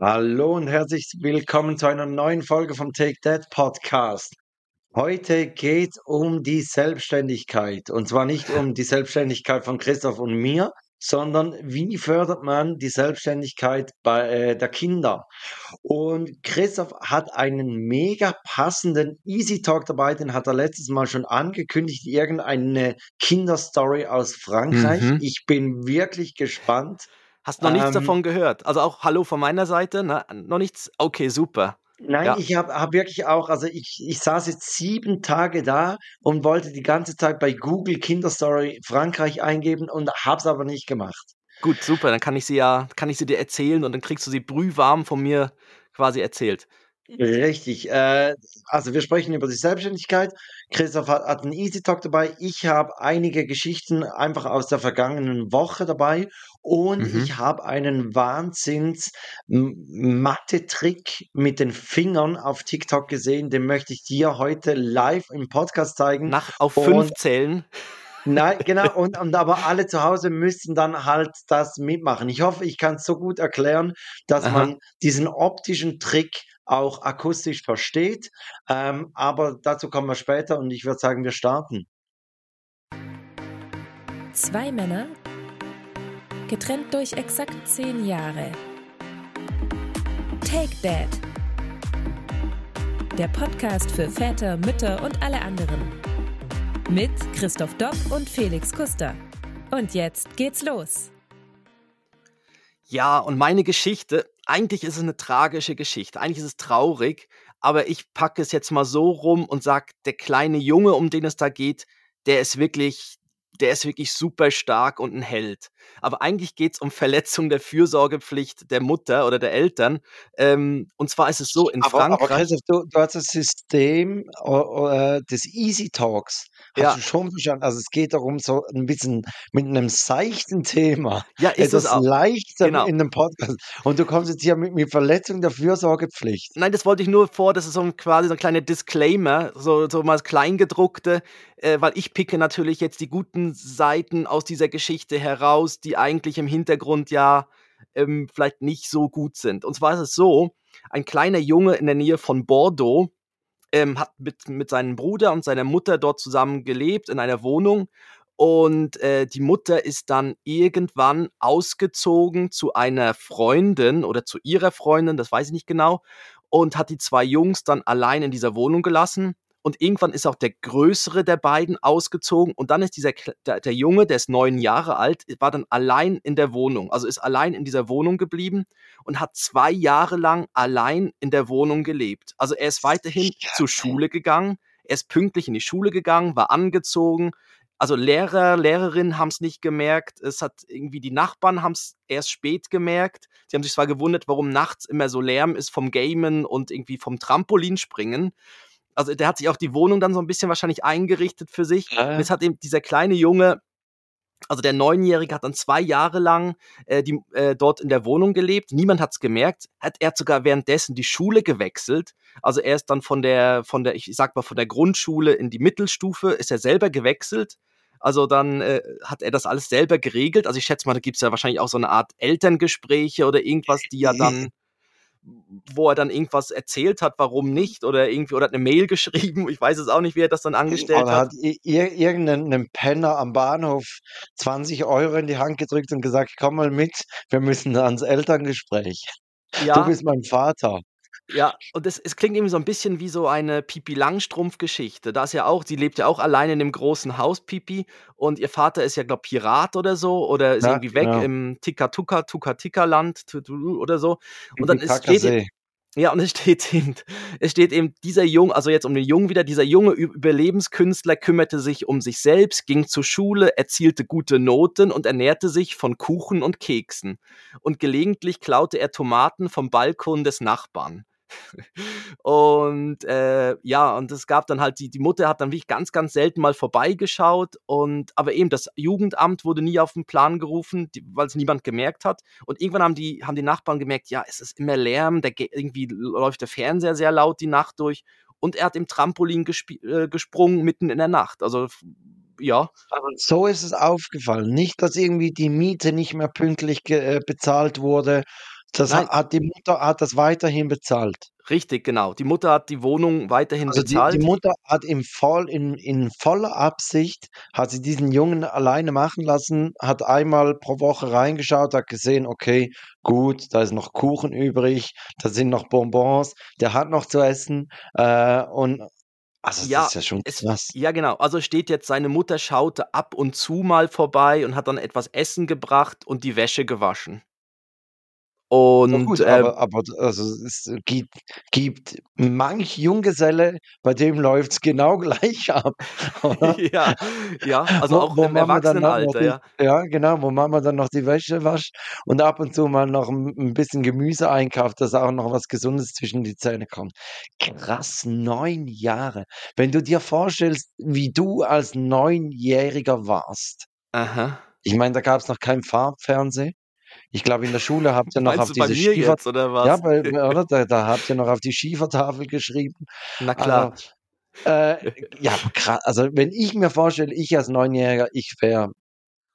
Hallo und herzlich willkommen zu einer neuen Folge vom Take That Podcast. Heute geht um die Selbstständigkeit und zwar nicht um die Selbstständigkeit von Christoph und mir, sondern wie fördert man die Selbstständigkeit bei äh, der Kinder? Und Christoph hat einen mega passenden Easy Talk dabei, den hat er letztes Mal schon angekündigt, irgendeine Kinderstory aus Frankreich. Mhm. Ich bin wirklich gespannt. Hast noch nichts Ähm, davon gehört? Also auch Hallo von meiner Seite? Ne? Noch nichts? Okay, super. Nein, Ja. ich habe hab wirklich auch, also ich, ich saß jetzt sieben Tage da und wollte die ganze Zeit bei Google Kinderstory Frankreich eingeben und hab's aber nicht gemacht. Gut, super. Dann kann ich sie ja, kann ich sie dir erzählen und dann kriegst du sie brühwarm von mir quasi erzählt. Richtig. Äh, also wir sprechen über die Selbstständigkeit. Christoph hat, hat einen Easy Talk dabei. Ich habe einige Geschichten einfach aus der vergangenen Woche dabei und Mhm. ich habe einen Wahnsinns M- Mathe-Trick mit den Fingern auf TikTok gesehen. Den möchte ich dir heute live im Podcast zeigen. Nach auf Und fünf zählen. Nein, genau, und, und aber alle zu Hause müssten dann halt das mitmachen. Ich hoffe, ich kann es so gut erklären, dass Aha. man diesen optischen Trick auch akustisch versteht. Ähm, aber dazu kommen wir später und ich würde sagen, wir starten. Zwei Männer, getrennt durch exakt zehn Jahre. Take Dad. Der Podcast für Väter, Mütter und alle anderen. Mit Christoph Dopp und Felix Kuster. Und jetzt geht's los. Ja, und meine Geschichte, eigentlich ist es eine tragische Geschichte. Eigentlich ist es traurig, aber ich packe es jetzt mal so rum und sag, der kleine Junge, um den es da geht, der ist wirklich, der ist wirklich super stark und ein Held. Aber eigentlich geht es um Verletzung der Fürsorgepflicht der Mutter oder der Eltern. Ähm, und zwar ist es so, in Aber, aber Frankreich. Christoph, du, du hast das System äh, des Easy Talks. Hast Ja. du schon verstanden? Also es geht darum, so ein bisschen mit einem seichten Thema, Ja, ist es etwas auch. leichter Genau. in dem Podcast. Und du kommst jetzt hier mit, mit Verletzung der Fürsorgepflicht. Nein, das wollte ich nur vor, das ist so ein, quasi so ein kleiner Disclaimer, so, so mal das Kleingedruckte, äh, weil ich picke natürlich jetzt die guten Seiten aus dieser Geschichte heraus, die eigentlich im Hintergrund ja ähm, vielleicht nicht so gut sind. Und zwar ist es so, ein kleiner Junge in der Nähe von Bordeaux ähm, hat mit, mit seinem Bruder und seiner Mutter dort zusammen gelebt in einer Wohnung. Und äh, die Mutter ist dann irgendwann ausgezogen zu einer Freundin oder zu ihrer Freundin, das weiß ich nicht genau, und hat die zwei Jungs dann allein in dieser Wohnung gelassen. Und irgendwann ist auch der größere der beiden ausgezogen. Und dann ist dieser der, der Junge, der ist neun Jahre alt, war dann allein in der Wohnung. Also ist allein in dieser Wohnung geblieben und hat zwei Jahre lang allein in der Wohnung gelebt. Also er ist weiterhin zur Schule gegangen, er ist pünktlich in die Schule gegangen, war angezogen. Also Lehrer, Lehrerinnen haben es nicht gemerkt. Es hat irgendwie die Nachbarn haben es erst spät gemerkt. Sie haben sich zwar gewundert, warum nachts immer so Lärm ist vom Gamen und irgendwie vom Trampolinspringen. Also der hat sich auch die Wohnung dann so ein bisschen wahrscheinlich eingerichtet für sich. Ja. Und jetzt hat eben dieser kleine Junge also der Neunjährige hat dann zwei Jahre lang äh, die, äh, dort in der Wohnung gelebt. Niemand hat es gemerkt. Hat er hat sogar währenddessen die Schule gewechselt. Also er ist dann von der, von der, ich sag mal, von der Grundschule in die Mittelstufe, ist er selber gewechselt. Also dann äh, hat er das alles selber geregelt. Also ich schätze mal, da gibt es ja wahrscheinlich auch so eine Art Elterngespräche oder irgendwas, die ja dann, wo er dann irgendwas erzählt hat, warum nicht, oder irgendwie, oder hat eine Mail geschrieben. Ich weiß es auch nicht, wie er das dann angestellt Oder hat. hat ir irgendein Penner am Bahnhof 20 Euro in die Hand gedrückt und gesagt, komm mal mit, wir müssen ans Elterngespräch. Du Ja. bist mein Vater. Ja, und es, es klingt irgendwie so ein bisschen wie so eine Pipi Langstrumpf-Geschichte. Da ist ja auch, sie lebt ja auch alleine in dem großen Haus, Pipi, und ihr Vater ist ja, glaube Pirat oder so, oder ist Ja, irgendwie weg genau. im Tika-Tuka, Tuka-Tika-Land tu- tu- oder so. Und dann ist, steht, e Kakasee. ja, und es steht eben, es steht eben, dieser Junge, also jetzt um den Jungen wieder, dieser junge Ü- Überlebenskünstler kümmerte sich um sich selbst, ging zur Schule, erzielte gute Noten und ernährte sich von Kuchen und Keksen. Und gelegentlich klaute er Tomaten vom Balkon des Nachbarn. Und äh, ja, und es gab dann halt, die, die Mutter hat dann wirklich ganz, ganz selten mal vorbeigeschaut. Und aber eben, das Jugendamt wurde nie auf den Plan gerufen, weil es niemand gemerkt hat. Und irgendwann haben die, haben die Nachbarn gemerkt, ja, es ist immer Lärm, der, ge- irgendwie läuft der Fernseher sehr laut die Nacht durch. Und er hat im Trampolin äh, gesprungen mitten in der Nacht. Also ja, so ist es aufgefallen. Nicht, dass irgendwie die Miete nicht mehr pünktlich äh, bezahlt wurde, Das Nein. hat die Mutter hat das weiterhin bezahlt? Richtig, genau. Die Mutter hat die Wohnung weiterhin Also, die bezahlt. die Mutter hat im voll in in voller Absicht hat sie diesen Jungen alleine machen lassen, hat einmal pro Woche reingeschaut, hat gesehen: „Okay, gut, da ist noch Kuchen übrig, da sind noch Bonbons, der hat noch zu essen“, äh, und also, das Ja, ist ja schon es krass. ja genau. Also, steht jetzt, seine Mutter schaute ab und zu mal vorbei und hat dann etwas Essen gebracht und die Wäsche gewaschen. Und, gut, ähm aber aber also, es gibt gibt manch Junggeselle, bei dem läuft's genau gleich ab? Ja, ja, also Wo auch wo im Mama dann auch noch Erwachsenenalter, die ja. ja genau, wo Mama dann noch die Wäsche wascht und ab und zu mal noch 'n 'n bisschen Gemüse einkauft, dass auch noch was Gesundes zwischen die Zähne kommt. Krass, 9 Jahre. Wenn du dir vorstellst, wie du als Neunjähriger warst. Aha. Ich meine, da gab's noch kein Farbfernsehen. Ich glaube, in der Schule habt ihr noch Meinst auf diese Schiefer jetzt oder ja, was? bei oder? Da da habt ihr noch auf die Schiefertafel geschrieben. Na Also, klar. äh, ja, aber kra also, wenn ich mir vorstelle, ich als Neunjähriger, ich wäre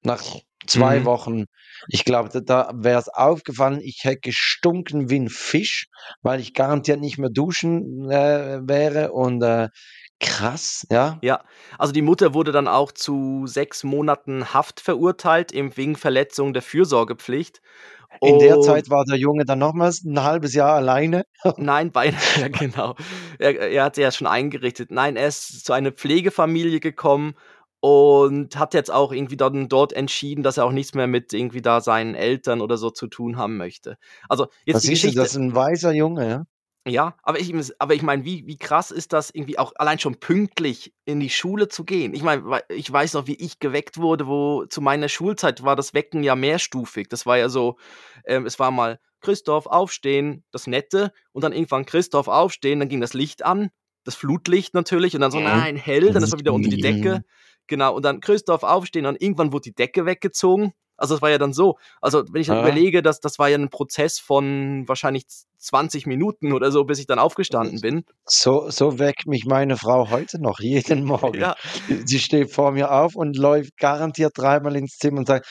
nach 2 Mhm. Wochen ich glaube, da da wär's aufgefallen, ich hätte gestunken wie 'n Fisch, weil ich garantiert nicht mehr duschen, äh, wäre und, äh, krass, ja. Ja, also, die Mutter wurde dann auch zu 6 Monaten Haft verurteilt, eben wegen Verletzung der Fürsorgepflicht In der und Zeit war der Junge dann nochmals 'n 1/2 Jahr alleine? Nein, beide ja genau. Er er hat sich ja schon eingerichtet. Nein, er ist zu einer Pflegefamilie gekommen und hat jetzt auch irgendwie dann dort entschieden, dass er auch nichts mehr mit irgendwie da seinen Eltern oder so zu tun haben möchte. Also, jetzt die siehst du, Geschichte das ist 'n weiser Junge, ja. Ja, aber ich aber ich meine, wie wie krass ist das irgendwie auch allein schon pünktlich in die Schule zu gehen? Ich meine, ich weiß noch, wie ich geweckt wurde, wo zu meiner Schulzeit war das Wecken ja mehrstufig. Das war ja so ähm, es war mal: „Christoph, aufstehen“, das Nette und dann irgendwann: „Christoph, aufstehen“, dann ging das Licht an, das Flutlicht natürlich und dann so: Mhm. „Nein, hell“, dann ist man wieder unter die Decke. Genau, und dann: „Christoph, aufstehen“ und irgendwann wurde die Decke weggezogen. Also, es war ja dann so also, wenn ich dann Ja. überlege, das das war ja 'n Prozess von wahrscheinlich z 20 Minuten oder so, bis ich dann aufgestanden bin. So so weckt mich meine Frau heute noch, jeden Morgen. Ja. Sie steht vor mir auf und läuft garantiert dreimal ins Zimmer und sagt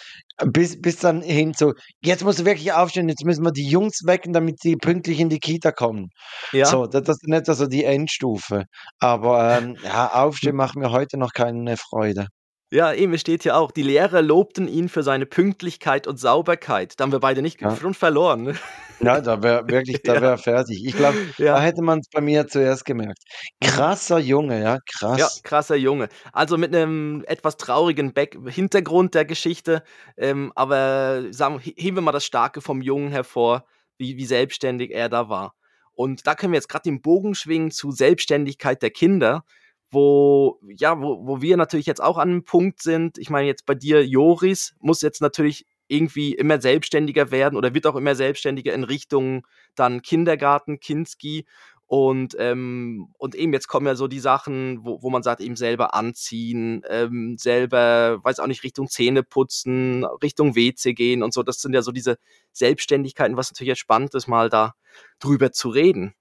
bis bis dann hin zu: „Jetzt musst du wirklich aufstehen, jetzt müssen wir die Jungs wecken, damit die pünktlich in die Kita kommen.“ Ja. So, da das ist nicht so die Endstufe. Aber, ähm, ja, Hm. Aufstehen macht mir heute noch keine Freude. Ja, eben, es steht hier auch: „Die Lehrer lobten ihn für seine Pünktlichkeit und Sauberkeit.“ Da haben wir beide nicht Ja. schon verloren, ne? Ja, da wäre wirklich da Ja. wäre fertig. Ich glaube, da Ja. hätte man's bei mir zuerst gemerkt. Krasser Junge, ja, Ja, krass. krasser Junge. Also, mit 'nem etwas traurigen Back Hintergrund der Geschichte, ähm, aber sagen he heben wir mal das Starke vom Jungen hervor, wie wie selbstständig er da war. Und da können wir jetzt grad den Bogen schwingen zu Selbstständigkeit der Kinder, wo ja, wo wo wir natürlich jetzt auch an 'nem Punkt sind. Ich meine jetzt bei dir, Joris muss jetzt natürlich irgendwie immer selbstständiger werden oder wird auch immer selbstständiger in Richtung dann Kindergarten, Kinski und, ähm und eben jetzt kommen ja so die Sachen, wo wo man sagt, eben selber anziehen, ähm, selber, weiß auch nicht, Richtung Zähneputzen, Richtung WC gehen und so. Das sind ja so diese Selbstständigkeiten, was natürlich jetzt spannend ist, mal da drüber zu reden.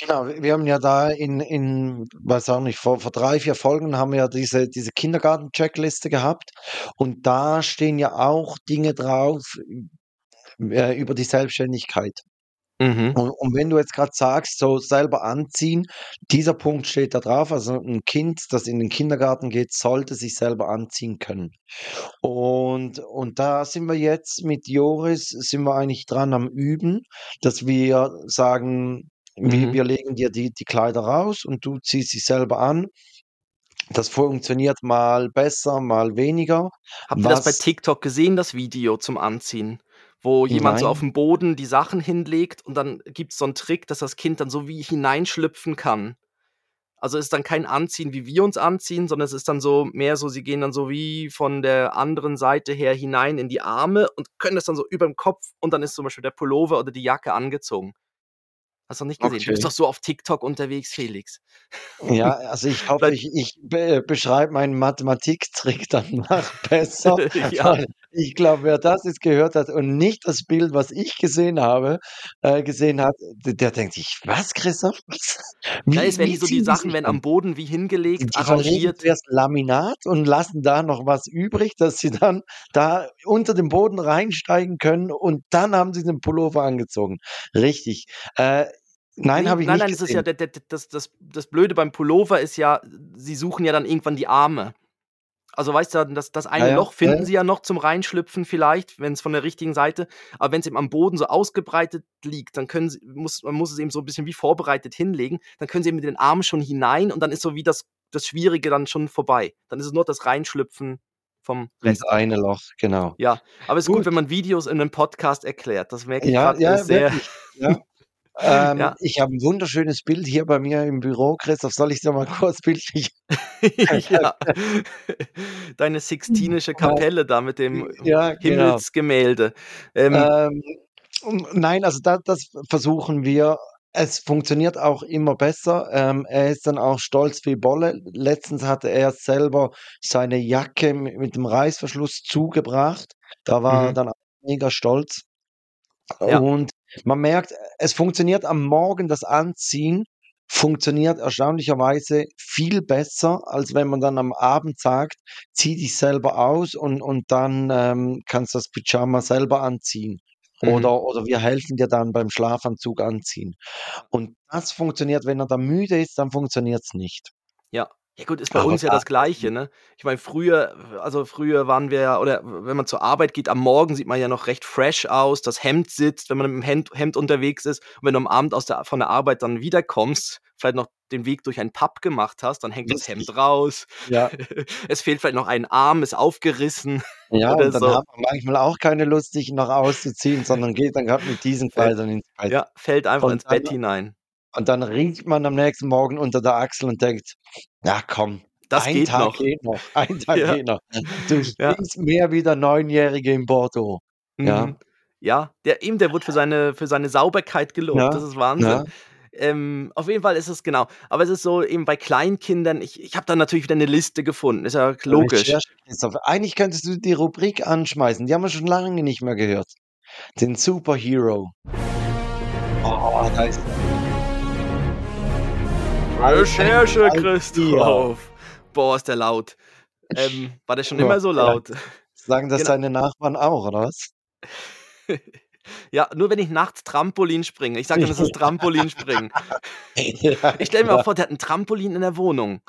Genau, wir haben ja da in in weiß auch nicht, vor vor 3, 4 Folgen haben wir ja diese diese Kindergarten-Checkliste gehabt und da stehen ja auch Dinge drauf, äh, über die Selbstständigkeit. Mhm. Und und wenn du jetzt grad sagst, so selber anziehen, dieser Punkt steht da drauf. Also, 'n Kind, das in den Kindergarten geht, sollte sich selber anziehen können. Und und da sind wir jetzt mit Joris sind wir eigentlich dran am Üben, dass wir sagen, Mhm. wir legen dir die die Kleider raus und du ziehst sie selber an. Das funktioniert mal besser, mal weniger. Habt ihr das bei TikTok gesehen, das Video zum Anziehen? Wo jemand so Nein. aufm Boden die Sachen hinlegt und dann gibt's so 'n Trick, dass das Kind dann so wie hineinschlüpfen kann. Also, ist dann kein Anziehen, wie wir uns anziehen, sondern es ist dann so mehr so, sie gehen dann so wie von der anderen Seite her hinein in die Arme und können das dann so überm Kopf und dann ist zum Beispiel der Pullover oder die Jacke angezogen. Hast du nicht gesehen? Du bist Okay. doch so auf TikTok unterwegs, Felix. Ja, also ich hoffe, ich ich be beschreibe meinen Mathematiktrick danach besser, Ja. ich glaube, wer das jetzt gehört hat und nicht das Bild, was ich gesehen habe äh, gesehen hat, der denkt sich: „Was, Christoph? Was? Ja, Wie es werden wie die so die Sachen werden um?“ am Boden wie hingelegt, die arrangiert. zuerst Laminat und lassen da noch was übrig, dass sie dann da unter den Boden reinsteigen können und dann haben sie den Pullover angezogen. Richtig. Äh, nein, Ne, habe ich nein, nicht nein, das ist ja das das das Blöde beim Pullover ist ja, sie suchen ja dann irgendwann die Arme. Also, weißt du, das das eine ja, Loch finden ja. sie ja noch zum Reinschlüpfen vielleicht, wenn's von der richtigen Seite aber wenn's eben am Boden so ausgebreitet liegt, dann können sie muss man muss es eben so 'n bisschen wie vorbereitet hinlegen. Dann können sie eben mit den Armen schon hinein und dann ist so wie das das Schwierige dann schon vorbei. Dann ist es nur das Reinschlüpfen vom Rest. eine Loch, genau. Ja, aber es ist gut, Gut. wenn man Videos in 'nem Podcast erklärt. Das merke ich Ja, das ist ja, sehr wirklich, ja. Ähm, Ja. ich habe 'n wunderschönes Bild hier bei mir im Büro, Christoph. Soll ich's dir mal kurz bildlich Ja. Deine Sixtinische Kapelle da mit dem Ja, genau. Himmelsgemälde. Ähm Ähm, hm, nein, also da das versuchen wir. Es funktioniert auch immer besser. Ähm, er ist dann auch stolz wie Bolle. Letztens hatte er selber seine Jacke mi mit dem Reißverschluss zugebracht. Da war er Mhm. dann auch mega stolz. Ja. Und man merkt, es funktioniert am Morgen das Anziehen funktioniert erstaunlicherweise viel besser, als wenn man dann am Abend sagt: „Zieh dich selber aus und und dann, ähm, kannst du das Pyjama selber anziehen.“ Mhm. Oder oder wir helfen dir dann beim Schlafanzug anziehen. Und das funktioniert. Wenn er dann müde ist, dann funktioniert's nicht. Ja. Ja gut, ist bei Aber uns ja da das Gleiche, ne? Ich meine, früher also, früher waren wir ja oder wenn man zur Arbeit geht, am Morgen sieht man ja noch recht fresh aus, das Hemd sitzt, wenn man mit'm Hemd Hemd unterwegs ist. Und wenn du am Abend aus der von der Arbeit dann wiederkommst, vielleicht noch den Weg durch ein Pub gemacht hast, dann hängt das. Hemd raus. Ja. Es fehlt vielleicht noch ein Arm, ist aufgerissen Ja, und dann so. hat man manchmal auch keine Lust, sich noch auszuziehen, sondern geht dann grad mit diesen Kleidern ins Bett. ja, fällt einfach Und ins Bett hinein. Und dann riecht man am nächsten Morgen unter der Achsel und denkt: „Ja komm, Das ein geht Tag noch. geht noch, ein Tag Ja. geht noch.“ Du Ja. stinkst mehr wie der Neunjährige in Bordeaux. Ja. Mhm. Ja, der eben, der wurde für seine für seine Sauberkeit gelobt. Das Ja, ist Wahnsinn. ja. Ähm, auf jeden Fall ist es genau. Aber es ist so eben bei Kleinkindern ich ich habe da natürlich wieder 'ne Liste gefunden, ist ja logisch. Eigentlich könntest du die Rubrik anschmeißen, die haben wir schon lange nicht mehr gehört. Den Superhero. Oh, da ist er. Recherche, Ein- ein. Christoph. Boah, ist der laut. Ähm, war der schon Ja, immer so ja. laut? Sagen das Genau. deine Nachbarn auch, oder was? Ja, nur wenn ich nachts Trampolin springe. Ich sage dann, das ist Trampolinspringen. Ja, Ich stelle mir auch vor, der hat 'n Trampolin in der Wohnung.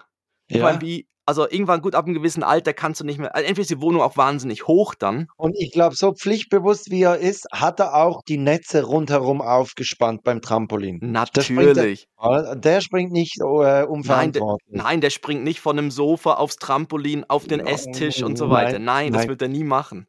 Ich meine, Ja. wie also, irgendwann gut, ab 'nem gewissen Alter kannst du nicht mehr also, entweder ist die Wohnung auch wahnsinnig hoch dann. Und ich glaube, so pflichtbewusst wie er ist, hat er auch die Netze rundherum aufgespannt beim Trampolin. Der ja Natürlich. äh, der springt nicht, äh, Nein, der unverantwortlich. nein, der springt nicht von 'nem Sofa aufs Trampolin, auf den Esstisch und so weiter. Nein, Nein, das wird er nie machen.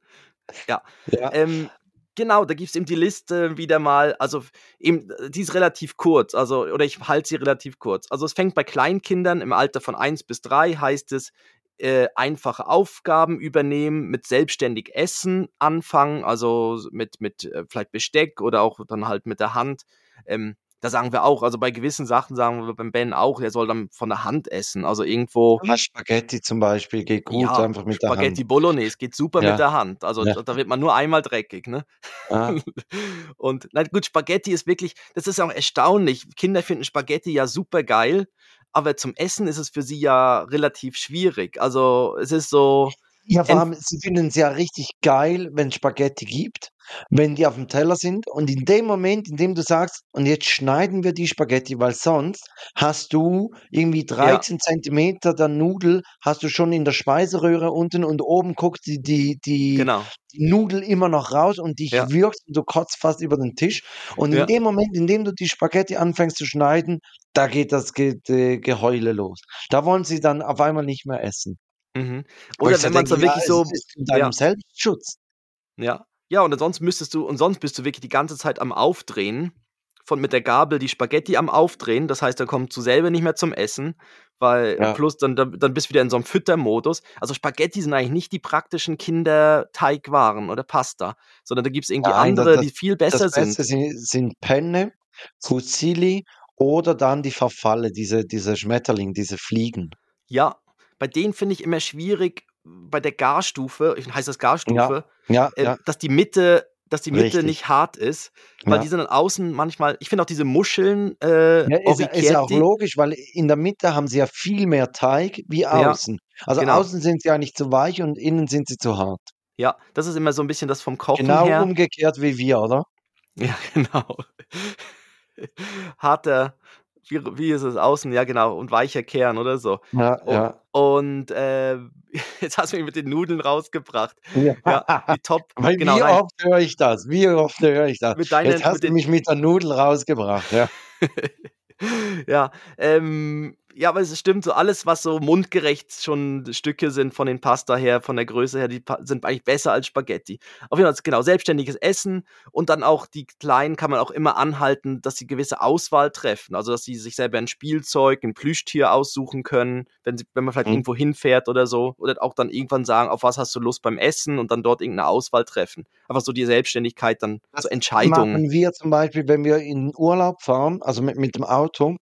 Ja. Ja. Ähm, genau, da gibt's eben die Liste wieder mal also, eben die ist relativ kurz, also oder ich halte sie relativ kurz. Also, es fängt bei Kleinkindern im Alter von 1 bis 3 heißt es, äh, einfache Aufgaben übernehmen, mit selbstständig Essen anfangen, also, mit mit, äh, vielleicht Besteck oder auch dann halt mit der Hand. Ähm, da sagen wir auch also, bei gewissen Sachen sagen wir beim Ben auch, er soll dann von der Hand essen. Also, irgendwo Ja, Spaghetti zum Beispiel geht gut ja, einfach mit der Hand. Spaghetti Bolognese geht super Ja. mit der Hand. Also, da da wird man nur einmal dreckig, ne? Ja. Und na gut, Spaghetti ist wirklich das ist auch erstaunlich. Kinder finden Spaghetti ja supergeil, aber zum Essen ist es für sie ja relativ schwierig. Also, es ist so Ja, vor ent allem, sie finden's ja richtig geil, wenn's Spaghetti gibt, wenn die aufm Teller sind und in dem Moment, in dem du sagst: „Und jetzt schneiden wir die Spaghetti“, weil sonst hast du irgendwie Ja. 13 Zentimeter der Nudel hast du schon in der Speiseröhre unten und oben guckt die die die Genau. die Nudel immer noch raus und dich Ja. würgst und du kotzt fast über den Tisch. Und in Ja. dem Moment, in dem du die Spaghetti anfängst zu schneiden, da geht das Ge Geheule los. Da wollen sie dann auf einmal nicht mehr essen. Mhm. Wo ich Oder so wenn man's denke: dann „Ja, wirklich es so ist zu deinem ja. Selbstschutz.“ Ja. Ja, und ansonsten müsstest du und sonst bist du wirklich die ganze Zeit am Aufdrehen, von mit der Gabel die Spaghetti am Aufdrehen. Das heißt, dann kommst du selber nicht mehr zum Essen, weil Ja. plus dann dann bist du wieder in so 'nem Füttermodus. Also, Spaghetti sind eigentlich nicht die praktischen Kinderteigwaren oder Pasta, sondern da gibt's irgendwie Nein, da andere, das die viel das besser sind. Beste si sind Penne. Fusilli oder dann die Farfalle, diese diese Schmetterling, diese Fliegen. Ja, bei denen finde ich immer schwierig, bei der Garstufe heißt das Ja, Garstufe, ja, äh, ja, dass die Mitte dass die Mitte richtig. nicht hart ist, weil Ja. die sind dann außen manchmal ich finde auch diese Muscheln, äh, Ja, ist ja ist ja auch logisch, weil in der Mitte haben sie ja viel mehr Teig wie Ja, außen. Also genau. außen sind sie eigentlich zu weich und innen sind sie zu hart. Ja, das ist immer so 'n bisschen das vom Kochen Genau her. umgekehrt wie wir, oder? Ja, genau. Harter wie wie ist es? Außen, ja genau, und weicher Kern oder so. Ja, U ja. und, ähm, jetzt hast du mich mit den Nudeln rausgebracht. Ja. Ja, die top Weil genau, wie nein. oft höre ich das? Wie oft höre ich das? Mit Jetzt deinen hast mit du mich mit der Nudel rausgebracht, ja. Ja, ähm, ja, aber es stimmt so, alles, was so mundgerecht schon Stücke sind von den Pasta her, von der Größe her, die sind eigentlich besser als Spaghetti. Auf jeden Fall, genau, selbstständiges Essen und dann auch die Kleinen kann man auch immer anhalten, dass sie gewisse Auswahl treffen. Also, dass sie sich selber 'n Spielzeug, 'n Plüschtier aussuchen können, wenn sie wenn man vielleicht Mhm. irgendwo hinfährt oder so. Oder auch dann irgendwann sagen: „Auf was hast du Lust beim Essen?“ und dann dort irgend 'ne Auswahl treffen. Einfach so die Selbstständigkeit dann Das so Entscheidungen. machen wir zum Beispiel, wenn wir in Urlaub fahren, also mit mit dem Auto,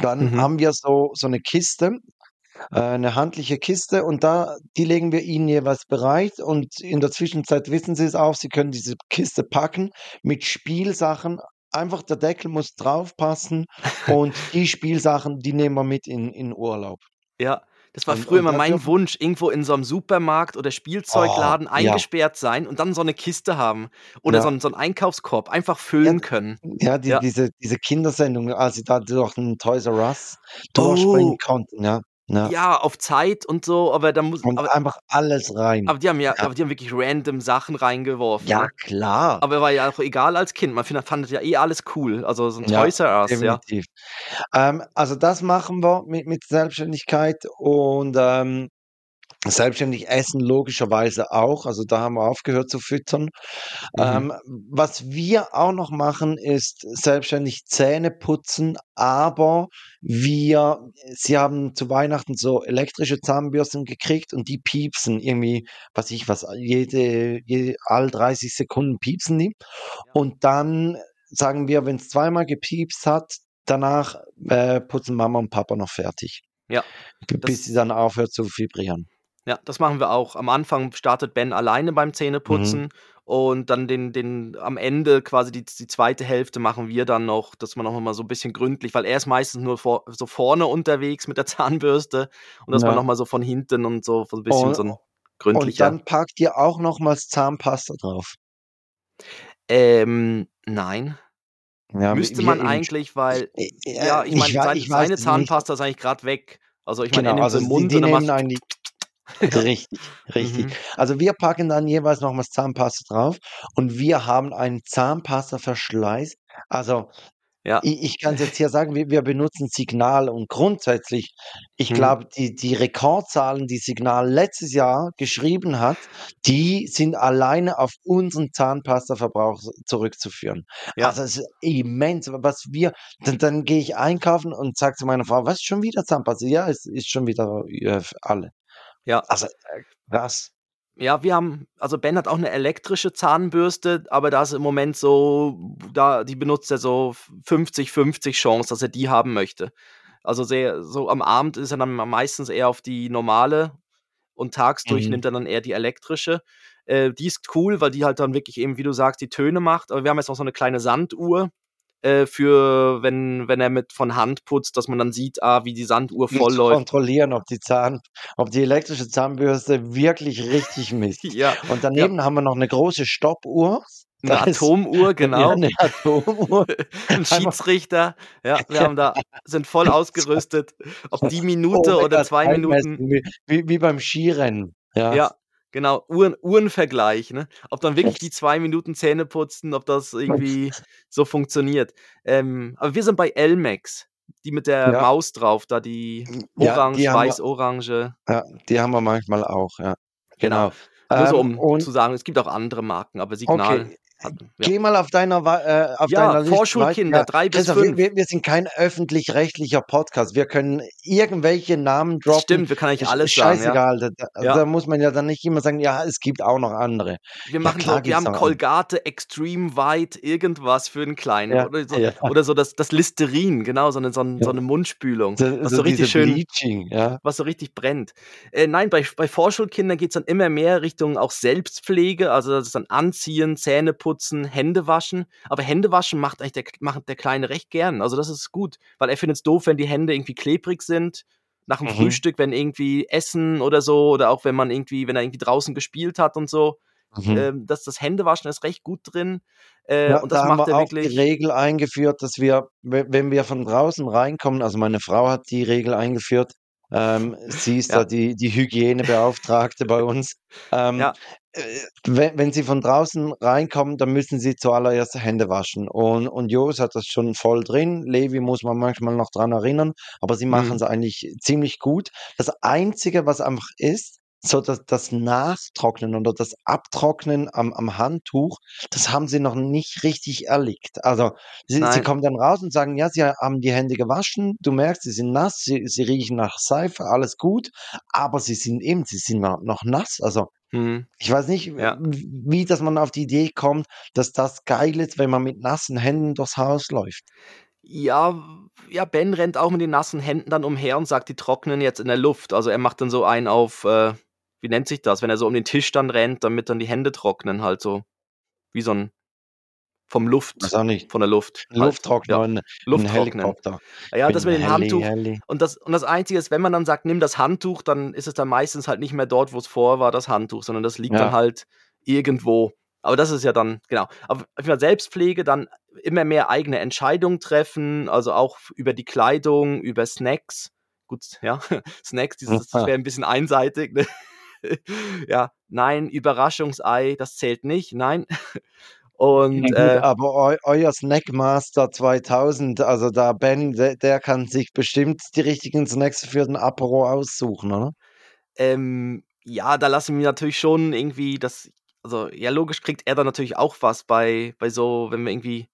dann Mhm. haben wir so so 'ne Kiste, äh, 'ne handliche Kiste und da die legen wir ihnen jeweils bereit und in der Zwischenzeit wissen sie es auch, sie können diese Kiste packen mit Spielsachen. Einfach der Deckel muss draufpassen und die Spielsachen, die nehmen wir mit in in Urlaub. Ja, das war Und früher und immer mein Wunsch, irgendwo in so 'nem Supermarkt oder Oh, Spielzeugladen ja. eingesperrt sein und dann so 'ne Kiste haben oder so Ja. 'n so 'n Einkaufskorb einfach Ja, füllen können. ja, die Ja. diese diese Kindersendung, als sie da durch 'n Toys R Us durchspringen Oh. konnten, ja, ja. Ja, auf Zeit und so, aber da muss Und aber einfach alles rein. aber die haben ja Ja. aber die haben wirklich random Sachen reingeworfen, Ja, ne? klar. Aber war ja auch egal als Kind. Man findet fandet ja eh alles cool. Also, so 'n Ja, Toys R Us, ja. definitiv. Ähm, also das machen wir mit mit Selbstständigkeit und, ähm, selbstständig essen logischerweise auch. Also, da haben wir aufgehört zu füttern. Mhm. Ähm, was wir auch noch machen, ist selbstständig Zähne putzen, aber wir sie haben zu Weihnachten so elektrische Zahnbürsten gekriegt und die piepsen irgendwie, weiß ich was, jede je alle 30 Sekunden piepsen die. Und dann sagen wir, wenn's zweimal gepiepst hat, danach, äh, putzen Mama und Papa noch fertig. Ja, bis sie dann aufhört zu vibrieren. Ja, das machen wir auch. Am Anfang startet Ben alleine beim Mhm. Zähneputzen und dann den den am Ende quasi die die zweite Hälfte machen wir dann noch, dass man auch noch mal so 'n bisschen gründlich weil er ist meistens nur vor so vorne unterwegs mit der Zahnbürste und dass man noch Ja. mal so von hinten und so so 'n bisschen Und so 'n und gründlicher dann packt ihr auch nochmals Zahnpasta drauf? Ähm, nein. Ja, Müsste wir man eigentlich, weil äh, ja, ich ich meine, wei sein ich weiß seine nicht. Zahnpasta ist eigentlich grad weg. Also, ich meine, er Genau, nimmt sie also im die Mund die und dann nehmen machst eigentlich. richtig, richtig. Mhm. Also, wir packen dann jeweils nochmals Zahnpasta drauf und wir haben einen Zahnpastaverschleiß. Also, Ja. i ich kann's jetzt hier sagen, wir wir benutzen Signal und grundsätzlich, ich Mhm. glaube, die die Rekordzahlen, die Signal letztes Jahr geschrieben hat, die sind alleine auf unseren Zahnpastaverbrauch zurückzuführen. Ja. Also, es ist immens, was wir dann dann gehe ich einkaufen und sage zu meiner Frau: „Was, schon wieder Zahnpasta?“ „Ja, es ist schon wieder, äh, für alle.“ Ja. Also, äh, krass. Ja, wir haben also, Ben hat auch 'ne elektrische Zahnbürste, aber da ist im Moment so da die benutzt er so f 50-50 Chance, dass er die haben möchte. Also, sehr so am Abend ist er dann meistens eher auf die normale und tagsdurch Mhm. nimmt er dann eher die elektrische. Äh, die ist cool, weil die halt dann wirklich eben, wie du sagst, die Töne macht. Aber wir haben jetzt auch so 'ne kleine Sanduhr, äh, für wenn wenn er mit von Hand putzt, dass man dann sieht, ah, wie die Sanduhr voll läuft. kontrollieren, ob die Zahn ob die elektrische Zahnbürste wirklich richtig misst. Ja, Und ja. daneben haben wir noch 'ne große Stoppuhr. 'Ne Da ist Atomuhr, ja, genau. 'ne Atomuhr. 'N Einmal Schiedsrichter. Ja, wir haben da sind voll ausgerüstet, ob die Minute oder 2 einmessen, Minuten wie wie wie beim Skirennen, ja. Ja, genau, Uhren Uhrenvergleich, ne? Ob dann wirklich die 2 Minuten Zähne putzen, ob das irgendwie so funktioniert. Ähm, aber wir sind bei Elmex, die mit der Ja. Maus drauf, da die ja, orange, die wir weiß-orange. ja, die haben wir manchmal auch, ja. Genau. Genau. Nur so, Ähm, um und zu sagen, es gibt auch andere Marken, aber Signal Okay, hatten, ja. Geh mal auf deiner, äh, auf Ja, deiner Vorschulkinder, weiter. drei bis fünf. wir, wir sind kein öffentlich-rechtlicher Podcast. Wir können irgendwelche Namen droppen. Stimmt, wir können eigentlich alles sagen, ja. Scheißegal. Da, da, Ja. da muss man ja dann nicht immer sagen, ja, es gibt auch noch andere. Wir machen klar so, wir haben. Colgate Extreme White irgendwas für einen kleinen Ja, oder so, ja. oder so das, das Listerin, genau, so eine, so, ein- so eine Mundspülung, So, was so richtig schön, Bleaching, ja. was so richtig brennt. Äh, nein, bei, bei Vorschulkindern geht es dann immer mehr Richtung auch Selbstpflege, also das ist dann Anziehen, Zähne putzen, Hände waschen. Aber Hände waschen macht eigentlich der, macht der Kleine recht gern. Also das ist gut, weil er findet es doof, wenn die Hände irgendwie klebrig sind. Nach dem Mhm. Frühstück, wenn irgendwie Essen oder so, oder auch wenn man irgendwie, wenn er irgendwie draußen gespielt hat und so. Mhm. Ähm, das, das Händewaschen ist recht gut drin. Äh, Ja, und das da haben macht wir er auch die wirklich. Regel eingeführt, dass wir, we- wenn wir von draußen reinkommen, also meine Frau hat die Regel eingeführt, ähm, sie ist Ja. da die, die Hygienebeauftragte bei uns. Ähm, Ja. äh, wenn, wenn sie von draußen reinkommen, dann müssen sie zuallererst Hände waschen. Und, und Jos hat das schon voll drin. Levi muss man manchmal noch dran erinnern, aber sie machen Mhm. es eigentlich ziemlich gut. Das Einzige, was einfach ist, so das, das Nachtrocknen oder das Abtrocknen am, am Handtuch, das haben sie noch nicht richtig erlickt. Also sie, sie kommen dann raus und sagen, ja, sie haben die Hände gewaschen, du merkst, sie sind nass, sie, sie riechen nach Seife, alles gut, aber sie sind eben, sie sind noch, nass. Also Mhm. ich weiß nicht, Ja. wie dass man auf die Idee kommt, dass das geil ist, wenn man mit nassen Händen durchs Haus läuft. Ja, ja, Ben rennt auch mit den nassen Händen dann umher und sagt, die trocknen jetzt in der Luft. Also er macht dann so einen auf, äh, wie nennt sich das, wenn er so um den Tisch dann rennt, damit dann die Hände trocknen, halt so. Wie so ein vom Luft, Weiß auch nicht. von der Luft. Ein Halt. Lufttrockner, Ja, Lufttrocknen. Helikopter. Ja, Ich das mit dem Handtuch. Heli. Und das, und das Einzige ist, wenn man dann sagt, nimm das Handtuch, dann ist es dann meistens halt nicht mehr dort, wo es vorher war, das Handtuch, sondern das liegt dann Ja. halt irgendwo. Aber das ist ja dann, genau. Aber auf jeden Fall Selbstpflege, dann immer mehr eigene Entscheidungen treffen, also auch über die Kleidung, über Snacks. Gut, ja, Snacks, dieses, das wäre ein bisschen einseitig. Ne? ja, nein, Überraschungsei, das zählt nicht, nein. Und Ja, gut, äh, aber eu, euer Snackmaster 2000, also da Ben, der, der kann sich bestimmt die richtigen Snacks für den Apero aussuchen, oder? Ähm, ja, da lassen wir natürlich schon irgendwie das also, ja, logisch kriegt er dann natürlich auch was bei bei so wenn wir irgendwie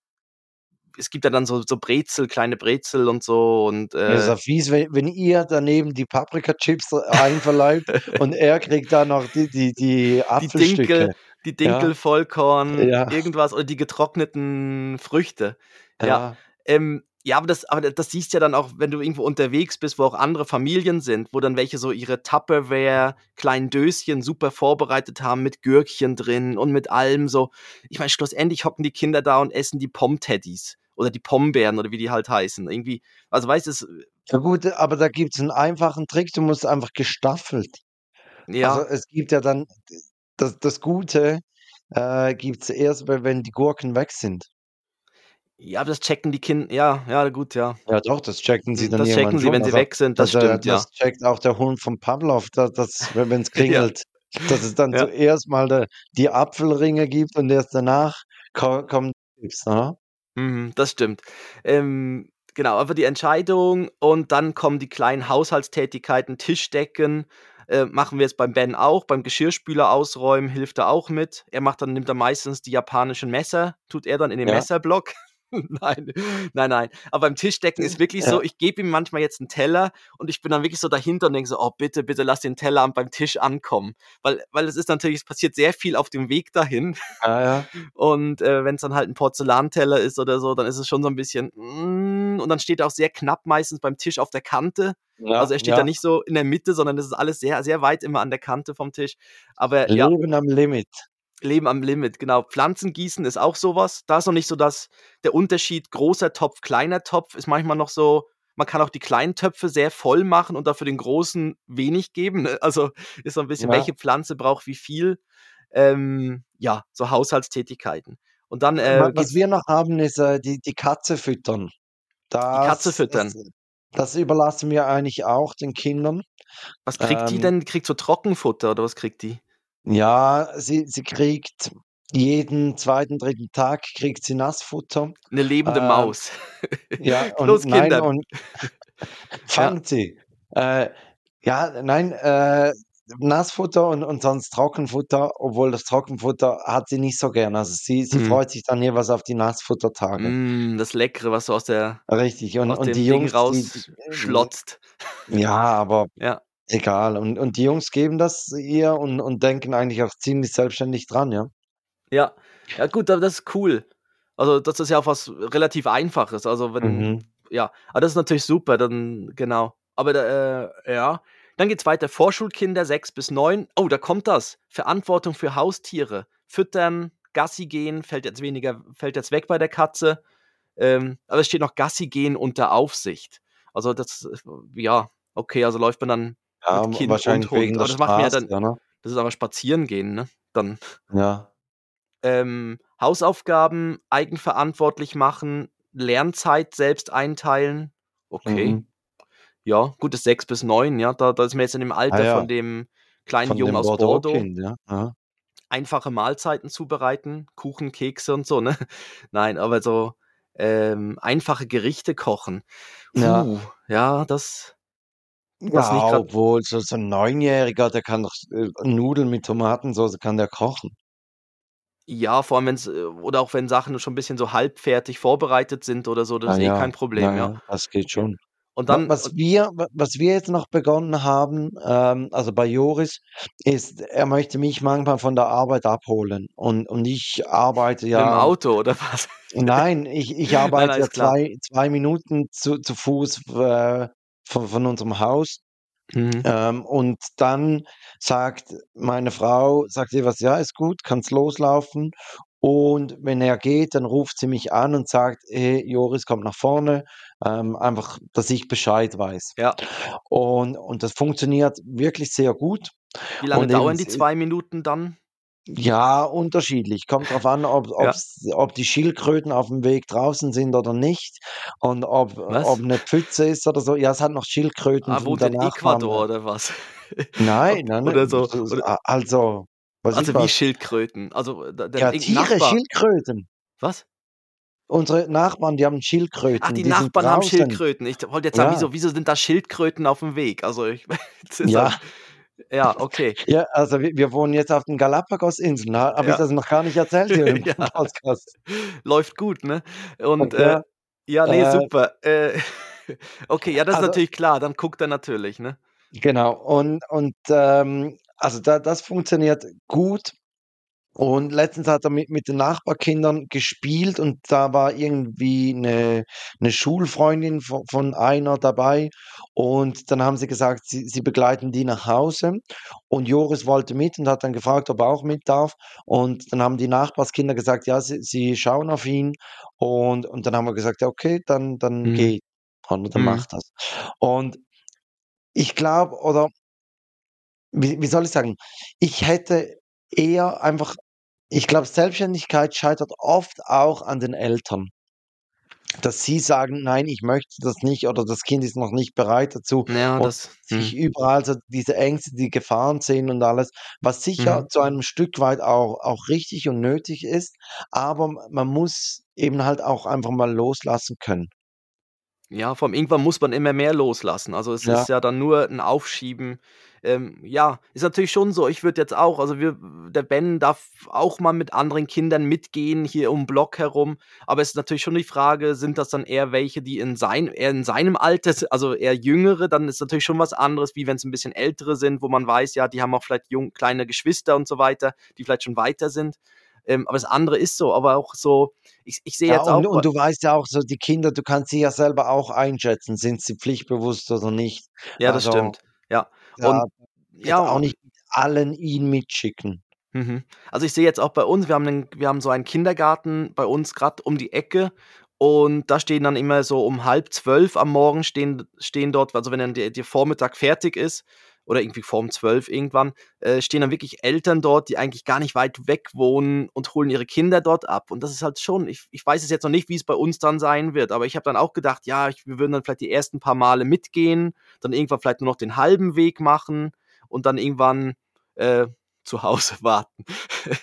es gibt ja dann so so Brezel, kleine Brezel und so und, Ja, ist äh ja fies, wenn, wenn ihr daneben die Paprika-Chips einverleibt und er kriegt da noch die, die, die die Apfelstücke. Dinkel die Dinkel, Ja, Vollkorn, ja, irgendwas oder die getrockneten Früchte. Ja, ja. ähm, ja, aber das aber das siehst ja dann auch, wenn du irgendwo unterwegs bist, wo auch andere Familien sind, wo dann welche so ihre Tupperware kleinen Döschen super vorbereitet haben mit Gürkchen drin und mit allem so. Ich meine, schlussendlich hocken die Kinder da und essen die Pom-Teddys oder die Pombeeren oder wie die halt heißen. Irgendwie, also weißt du, es Ja gut, aber da gibt es einen einfachen Trick, du musst einfach gestaffelt. Also ja, es gibt ja dann, das, das Gute äh, gibt es erst, wenn die Gurken weg sind. Ja, das checken die Kinder. Ja, ja, gut, ja. Ja doch, das checken sie dann das checken sie, schon. wenn sie Also weg sind, das das, äh, stimmt, ja. das checkt auch der Hund von Pavlov, dass, dass wenn es Ja, klingelt, dass es dann ja. zuerst mal de, die Apfelringe gibt und erst danach ko kommen die Chips, ne? Mhm, das stimmt. Ähm, genau, einfach die Entscheidung und dann kommen die kleinen Haushaltstätigkeiten, Tischdecken, äh, machen wir jetzt beim Ben auch, beim Geschirrspüler ausräumen hilft er auch mit. Er macht dann nimmt er meistens die japanischen Messer, tut er dann in den Ja. Messerblock. Nein, nein, nein. Aber beim Tischdecken ist wirklich so, Ja. ich gebe ihm manchmal jetzt einen Teller und ich bin dann wirklich so dahinter und denke so: „Oh, bitte, bitte lass den Teller beim Tisch ankommen.“ Weil weil es ist natürlich es passiert sehr viel auf dem Weg dahin. Ja, ja. Und, äh, wenn's dann halt 'n Porzellanteller ist oder so, dann ist es schon so 'n bisschen, hm und dann steht er auch sehr knapp meistens beim Tisch auf der Kante. Also, Ja, er steht da ja. nicht so in der Mitte, sondern das ist alles sehr, sehr weit immer an der Kante vom Tisch. Aber ja, Leben am Limit. Leben am Limit, genau. Pflanzen gießen ist auch so was. Da ist noch nicht so das der Unterschied großer Topf, kleiner Topf ist manchmal noch so man kann auch die kleinen Töpfe sehr voll machen und dafür den großen wenig geben, ne? Also, ist so 'n bisschen, Ja. welche Pflanze braucht wie viel. Ähm, ja, so Haushaltstätigkeiten. Und dann, äh, was wir noch haben, ist, äh, die die Katze füttern. Die Katze Das füttern. das das überlassen wir eigentlich auch den Kindern. Was kriegt die Ähm denn? Die kriegt so Trockenfutter oder was kriegt die? Ja, sie sie kriegt jeden 2., 3. Tag kriegt sie Nassfutter. 'Ne lebende Ähm, Maus. ja, und Los, nein, Kinder. und Ja. fangt sie. Äh, ja, nein, äh, Nassfutter und und sonst Trockenfutter, obwohl das Trockenfutter hat sie nicht so gern. Also, sie sie Mhm. freut sich dann jeweils auf die Nassfuttertage. Hm, das Leckere, was so aus der Richtig. Und aus und dem die Ding Jungs, die die äh, rausschlotzt. ja, aber Ja. Egal. Und und die Jungs geben das ihr und und denken eigentlich auch ziemlich selbstständig dran, ja. Ja. Ja gut, das ist cool. Also, das ist ja auch was relativ Einfaches. Also, wenn Mhm. ja, aber das ist natürlich super, dann genau. Aber äh, ja. Dann geht's weiter. Vorschulkinder 6 bis 9. Oh, da kommt das. Verantwortung für Haustiere. Füttern, Gassi gehen, fällt jetzt weniger fällt jetzt weg bei der Katze. Ähm, aber es steht noch Gassi gehen unter Aufsicht. Also, das ja, okay, also läuft man dann Ja, mit Kind wahrscheinlich und Hund. wegen der Aber das macht man ja dann ne? das ist aber spazieren gehen, ne? Dann Ja. ähm, Hausaufgaben eigenverantwortlich machen, Lernzeit selbst einteilen. Okay. Mhm. Ja, gut, das 6 bis 9, ja, da da ist man jetzt in dem Ah Alter ja. von dem kleinen Von Jungen dem aus Bordeaux. Bordeaux-Kind, ja. Ja. Einfache Mahlzeiten zubereiten, Kuchen, Kekse und so, ne? Nein, aber so, ähm, einfache Gerichte kochen. Ja. Puh, ja, das das Ja, nicht grad obwohl so so 'n Neunjähriger, der kann doch, äh, Nudeln mit Tomatensoße kann der kochen. Ja, vor allem, wenn's äh, oder auch wenn Sachen schon 'n bisschen so halbfertig vorbereitet sind oder so, das Ah ist eh ja, kein Problem, ja, ja. ja, das geht schon. Und Wa dann was und wir wa was wir jetzt noch begonnen haben, ähm, also bei Joris, ist, er möchte mich manchmal von der Arbeit abholen und und ich arbeite ja Auto oder was? nein, ich ich Nein, arbeite ja alles klar. 2 2 Minuten zu zu Fuß, äh, von von unserem Haus. Mhm. Ähm, und dann sagt meine Frau sagt jeweils: „Ja, ist gut, kannst loslaufen.“ Und wenn er geht, dann ruft sie mich an und sagt: „Hey, Joris kommt nach vorne“, ähm, einfach, dass ich Bescheid weiß. Ja. Und und das funktioniert wirklich sehr gut. Wie lange Und dauern die 2 Minuten dann? Ja, unterschiedlich. Kommt drauf an, ob Ja. ob die Schildkröten auf'm Weg draußen sind oder nicht und ob ob Was? 'ne Pfütze ist oder so. Ja, es hat noch Schildkröten Ah, der in Nachbarn, Ecuador äh oder was? Nein, nein, oder so also, ich Also, wie was. Schildkröten? Also, da dann Ja, irgend 'n Tiere, Nachbar Schildkröten. Was? Unsere Nachbarn, die haben Ach, Schildkröten, die die sind Nachbarn haben. Schildkröten. Ich wollte jetzt sagen, Ja. wieso wieso sind da Schildkröten auf'm Weg? Also, ich Ja. dann ja, okay. Ja, also wir wir wohnen jetzt auf den Galapagosinseln. Ha habe ich Ja. das noch gar nicht erzählt hier im Ja. Podcast. Läuft gut, ne? Und, äh Ja, ja, ne, äh super. Äh, okay, ja, das ist Also natürlich klar, dann guckt er natürlich, ne? Genau. Und und, ähm, also da das funktioniert gut. Und letztens hat er mit mit den Nachbarkindern gespielt und da war irgendwie 'ne 'ne Schulfreundin vo von einer dabei. Und dann haben sie gesagt, sie sie begleiten die nach Hause. Und Joris wollte mit und hat dann gefragt, ob er auch mit darf. Und dann haben die Nachbarskinder gesagt, ja, sie sie schauen auf ihn. Und und dann haben wir gesagt: „Ja, okay, dann dann Mhm. geh und dann Mhm. mach das.“ Und ich glaube oder wie wie soll ich sagen? Ich hätte eher einfach ich glaube, Selbstständigkeit scheitert oft auch an den Eltern. Dass sie sagen: „Nein, ich möchte das nicht“ oder das Kind ist noch nicht bereit dazu Ja, das sich mhm. überall so diese Ängste, die Gefahren sehen und alles, was sicher Mhm. zu einem Stück weit auch auch richtig und nötig ist, aber man muss eben halt auch einfach mal loslassen können. Ja, allem irgendwann muss man immer mehr loslassen. Also, es Ja. ist ja dann nur 'n Aufschieben. Ähm, ja, ist natürlich schon so. Ich würde jetzt auch also wir der Ben darf auch mal mit anderen Kindern mitgehen hier um Block herum. Aber es ist natürlich schon die Frage, sind das dann eher welche, die in sein eher in seinem Alter si also eher Jüngere, dann ist natürlich schon was anderes, wie wenn's 'n bisschen Ältere sind, wo man weiß, ja, die haben auch vielleicht jung kleine Geschwister und so weiter, die vielleicht schon weiter sind. Ähm, aber das andere ist so. Aber auch so ich ich sehe Ja, jetzt und auch und bei du weißt ja auch so, die Kinder du kannst sie ja selber auch einschätzen. Sind sie pflichtbewusst oder nicht? Ja, das Also, stimmt. Ja. ja, Und jetzt auch ja nicht allen ihn mitschicken. Mhm. Also, ich sehe jetzt auch bei uns wir haben 'nen wir haben so einen Kindergarten bei uns grad um die Ecke und da stehen dann immer so um 11:30 am Morgen stehen stehen dort also, wenn dann der der Vormittag fertig ist oder irgendwie vor um 12 irgendwann, äh, stehen dann wirklich Eltern dort, die eigentlich gar nicht weit weg wohnen und holen ihre Kinder dort ab. Und das ist halt schon ich ich weiß es jetzt noch nicht, wie's bei uns dann sein wird, aber ich habe dann auch gedacht, ja, ich wir würden dann vielleicht die ersten paar Male mitgehen, dann irgendwann vielleicht nur noch den halben Weg machen und dann irgendwann, äh, zu Hause warten.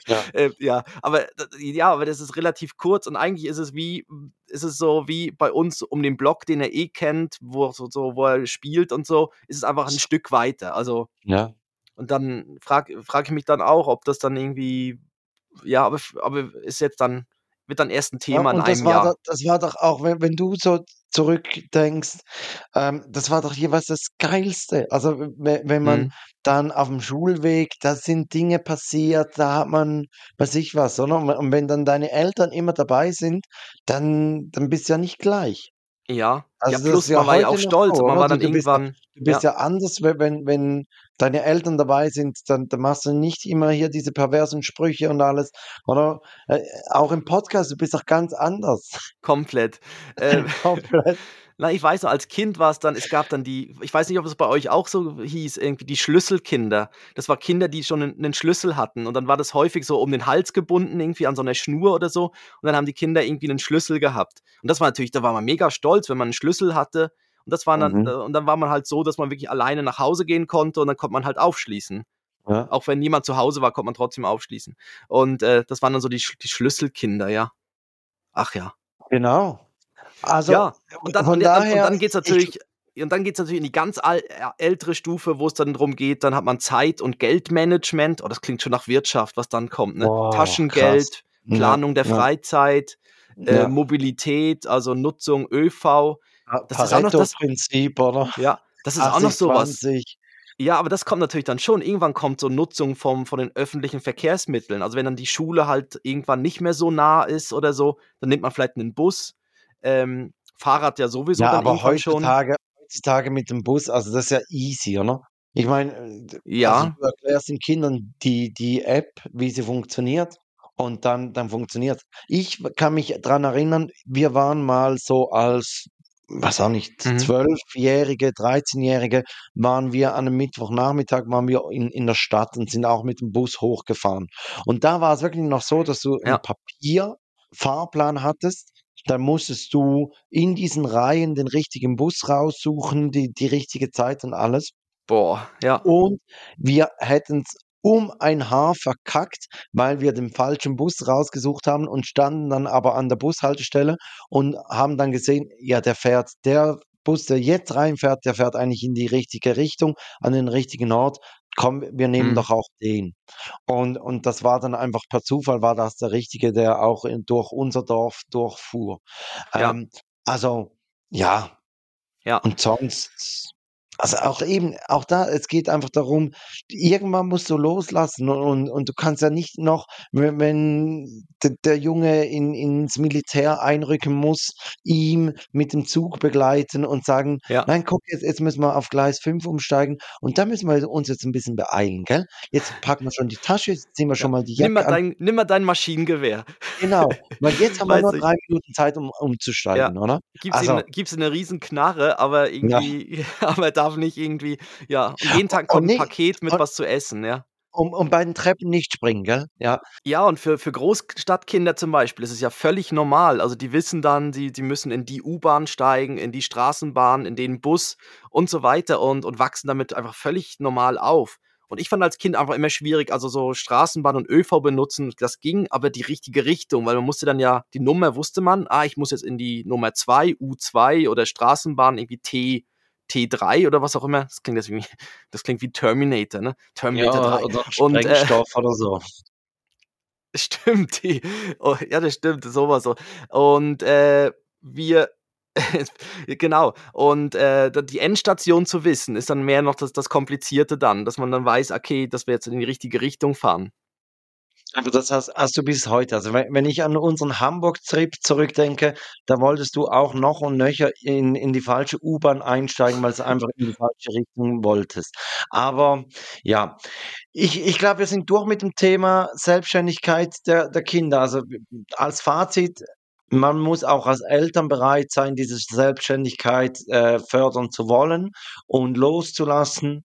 Ja. Äh, ja, aber ja, aber das ist relativ kurz und eigentlich ist es wie ist es so wie bei uns um den Block, den er eh kennt, wo er so so wo er spielt und so, ist es einfach 'n Stück weiter. Also Ja. Und dann frage frag ich mich dann auch, ob das dann irgendwie, ja, aber, aber ist jetzt dann, wird dann erst ein Thema ja, in einem Jahr. Doch, das war doch auch, wenn, wenn du so zurückdenkst, ähm, das war doch jeweils das Geilste. Also wenn, wenn man mhm. dann auf dem Schulweg, da sind Dinge passiert, da hat man, weiß ich was, oder? Und wenn dann deine Eltern immer dabei sind, dann, dann bist du ja nicht gleich. Ja, also ja, plus ja man war ja auch stolz, so, man war dann du irgendwann. Bist, du bist ja. ja, anders, wenn, wenn deine Eltern dabei sind, dann, dann machst du nicht immer hier diese perversen Sprüche und alles. Oder äh, auch im Podcast, du bist doch ganz anders. Komplett. Äh, Komplett. Na, ich weiß noch, als Kind war es dann, es gab dann die, ich weiß nicht, ob es bei euch auch so hieß, irgendwie die Schlüsselkinder. Das war Kinder, die schon einen, einen Schlüssel hatten. Und dann war das häufig so um den Hals gebunden, irgendwie an so einer Schnur oder so. Und dann haben die Kinder irgendwie einen Schlüssel gehabt. Und das war natürlich, da war man mega stolz, wenn man einen Schlüssel hatte. Und das war dann, mhm. und dann war man halt so, dass man wirklich alleine nach Hause gehen konnte und dann konnte man halt aufschließen. Ja. Auch wenn niemand zu Hause war, konnte man trotzdem aufschließen. Und äh, das waren dann so die, die Schlüsselkinder, ja. Ach ja. Genau. Also ja, und dann, und, daher, und dann geht es natürlich. und dann geht es natürlich in die ganz ältere Stufe, wo es dann darum geht, dann hat man Zeit- und Geldmanagement. Oh, das klingt schon nach Wirtschaft, was dann kommt. Ne? Boah, Taschengeld, krass. Planung ja, der Freizeit, äh, ja. Mobilität, also Nutzung, ÖV. Das ist auch noch das Prinzip, oder? Ja, das ist 80, auch noch sowas. 20. Ja, aber das kommt natürlich dann schon. Irgendwann kommt so Nutzung vom, von den öffentlichen Verkehrsmitteln. Also wenn dann die Schule halt irgendwann nicht mehr so nah ist oder so, dann nimmt man vielleicht einen Bus ähm, Fahrrad ja sowieso ja, aber heutzutage, heutzutage mit dem Bus, also das ist ja easy, oder? Ich meine, äh, ja. Also du erklärst den Kindern die, die App, wie sie funktioniert und dann, dann funktioniert. Ich kann mich daran erinnern, wir waren mal so als, was auch nicht, mhm. zwölfjährige, mhm. 13-jährige, waren wir an einem Mittwochnachmittag, waren wir in, in der Stadt und sind auch mit dem Bus hochgefahren. Und da war es wirklich noch so, dass du ja. ein Papier Fahrplan hattest dann musstest du in diesen Reihen den richtigen Bus raussuchen, die, die richtige Zeit und alles. Boah, ja. Und wir hätten es um ein Haar verkackt, weil wir den falschen Bus rausgesucht haben und standen dann aber an der Bushaltestelle und haben dann gesehen, ja, der fährt, der Bus, der jetzt reinfährt, der fährt eigentlich in die richtige Richtung, an den richtigen Ort. Komm, wir nehmen mhm. doch auch den. Und, und das war dann einfach per Zufall, war das der Richtige, der auch in, durch unser Dorf durchfuhr. Ja. Ähm, also, ja. Ja. Und sonst also auch eben, auch da, es geht einfach darum, irgendwann musst du loslassen und, und, und du kannst ja nicht noch, wenn, wenn der, der Junge in, ins Militär einrücken muss, ihm mit dem Zug begleiten und sagen, ja. nein, guck, jetzt, jetzt müssen wir auf Gleis 5 umsteigen und da müssen wir uns jetzt ein bisschen beeilen, gell? Jetzt packen wir schon die Tasche, jetzt ziehen wir schon mal die Jacke nimm mal dein, Nimm mal dein Maschinengewehr. Genau, weil jetzt haben wir nur drei Minuten Zeit, um umzusteigen, ja. oder? Gibt's, also, ihm, gibt's eine riesen Knarre, aber irgendwie, ja. aber da darf nicht irgendwie, ja, und jeden Tag kommt nicht, ein Paket mit und, was zu essen, ja. Um, um bei den Treppen nicht springen, gell? Ja. Ja, und für, für Großstadtkinder zum Beispiel ist es ja völlig normal. Also die wissen dann, die, die müssen in die U-Bahn steigen, in die Straßenbahn, in den Bus und so weiter und, und wachsen damit einfach völlig normal auf. Und ich fand als Kind einfach immer schwierig, also so Straßenbahn und ÖV benutzen, das ging aber die richtige Richtung, weil man musste dann ja, die Nummer wusste man, ah, ich muss jetzt in die Nummer 2, U2 oder Straßenbahn irgendwie T T3 oder was auch immer. Das klingt, das, irgendwie, das klingt wie Terminator, ne? Terminator ja, 3. Oder Sprengstoff und, äh, oder so. Stimmt, die, oh, ja, das stimmt, sowas so. Und äh, wir, genau, und äh, die Endstation zu wissen, ist dann mehr noch das, das Komplizierte dann, dass man dann weiß, okay, dass wir jetzt in die richtige Richtung fahren. Also das hast, hast du bis heute. Also wenn, wenn ich an unseren Hamburg-Trip zurückdenke, da wolltest du auch noch und nöcher in, in die falsche U-Bahn einsteigen, weil du einfach in die falsche Richtung wolltest. Aber ja, ich, ich glaube, wir sind durch mit dem Thema Selbstständigkeit der, der Kinder. Also als Fazit, man muss auch als Eltern bereit sein, diese Selbstständigkeit äh, fördern zu wollen und loszulassen.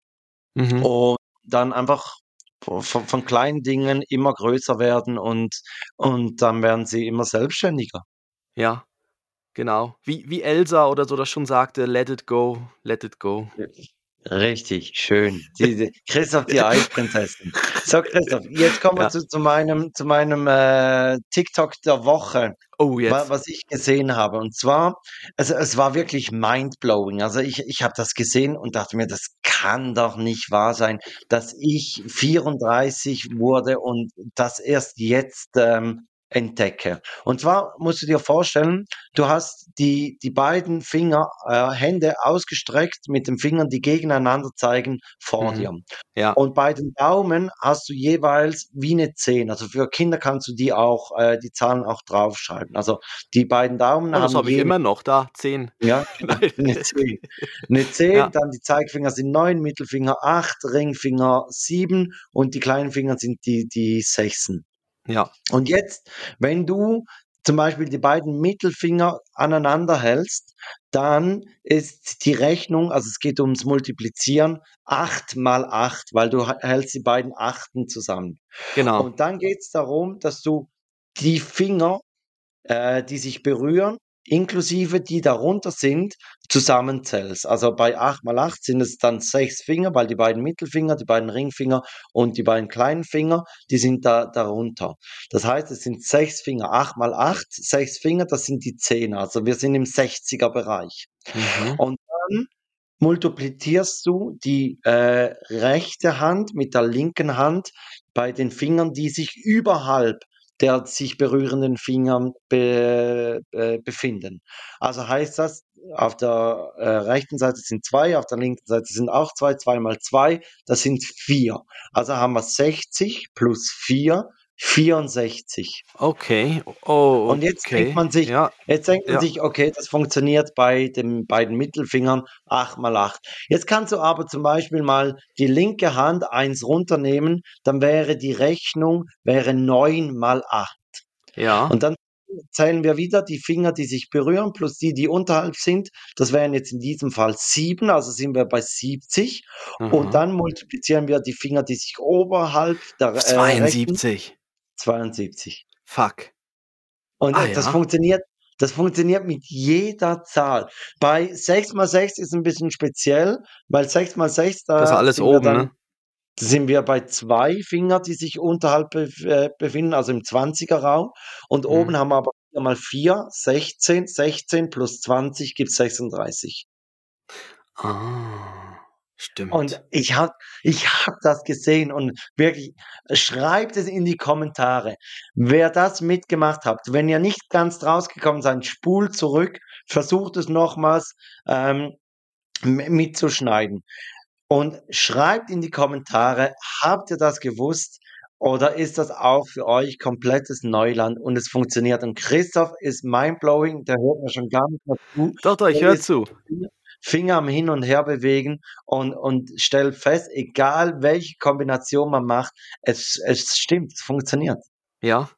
Mhm. Und dann einfach von, von kleinen Dingen immer größer werden und, und dann werden sie immer selbstständiger. Ja, genau. Wie, wie Elsa oder so das schon sagte, let it go, let it go. Richtig, schön. Diese Christoph, die Eisprinzessin. So, Christoph, jetzt kommen wir ja. zu, zu, meinem, zu meinem äh, TikTok der Woche. Oh, jetzt. Was ich gesehen habe. Und zwar, also es war wirklich mindblowing. Also ich, ich habe das gesehen und dachte mir, das kann doch nicht wahr sein, dass ich 34 wurde und das erst jetzt ähm, entdecke. Und zwar musst du dir vorstellen, du hast die, die beiden Finger, äh, Hände ausgestreckt mit den Fingern, die gegeneinander zeigen, vor Mhm. dir. Ja. Und bei den Daumen hast du jeweils wie eine 10. Also für Kinder kannst du die auch, äh, die Zahlen auch draufschreiben. Also die beiden Daumen Oh, das haben habe ich immer noch da, 10. ja, eine 10. Eine 10, Ja. dann die Zeigefinger sind 9, Mittelfinger 8, Ringfinger 7 und die kleinen Finger sind die, die Sechsen. Ja. Und jetzt, wenn du zum Beispiel die beiden Mittelfinger aneinander hältst, dann ist die Rechnung, also es geht ums Multiplizieren, 8 mal 8, weil du hältst die beiden Achten zusammen. Genau. Und dann geht es darum, dass du die Finger, äh, die sich berühren, inklusive die darunter sind, zusammenzählst. Also bei 8 mal 8 sind es dann sechs Finger, weil die beiden Mittelfinger, die beiden Ringfinger und die beiden kleinen Finger, die sind da darunter. Das heißt, es sind sechs Finger. 8 mal 8, sechs Finger, das sind die Zehner. Also wir sind im 60er Bereich. Mhm. Und dann multiplizierst du die äh, rechte Hand mit der linken Hand bei den Fingern, die sich überhalb der sich berührenden Fingern be, äh, befinden. Also heißt das, auf der äh, rechten Seite sind zwei, auf der linken Seite sind auch zwei, zwei mal zwei, das sind vier. Also haben wir 60 plus vier, 64. Okay. Oh, Und jetzt denkt man sich, Ja. Jetzt denkt man Ja. sich, okay, das funktioniert bei den beiden Mittelfingern 8 mal 8. Jetzt kannst du aber zum Beispiel mal die linke Hand eins runternehmen, dann wäre die Rechnung wäre 9 mal 8. Ja. Und dann zählen wir wieder die Finger, die sich berühren, plus die, die unterhalb sind. Das wären jetzt in diesem Fall 7, also sind wir bei 70. Aha. Und dann multiplizieren wir die Finger, die sich oberhalb der äh, rechten 72. 72. Fuck. Und Ah, das ja. funktioniert, das funktioniert mit jeder Zahl. Bei 6 mal 6 ist ein bisschen speziell, weil 6 mal 6, Das ist da alles sind wir oben, dann, ne? sind wir bei zwei Finger, die sich unterhalb äh, befinden, also im 20er Raum. Und oben Mhm. haben wir aber 4 mal 4, 16, 16 plus 20 gibt 36. Ah, stimmt. Und ich habe ich hab das gesehen und wirklich, schreibt es in die Kommentare, wer das mitgemacht habt. Wenn ihr nicht ganz rausgekommen seid, spult zurück, versucht es nochmals ähm, mitzuschneiden. Und schreibt in die Kommentare, habt ihr das gewusst? Oder ist das auch für euch komplettes Neuland und es funktioniert? Und Christoph ist mindblowing, der hört mir schon gar nicht mehr zu. Doch, doch, ich höre zu. Finger am Hin und Her bewegen und, und stellt fest, egal welche Kombination man macht, es, es stimmt, es funktioniert. Ja,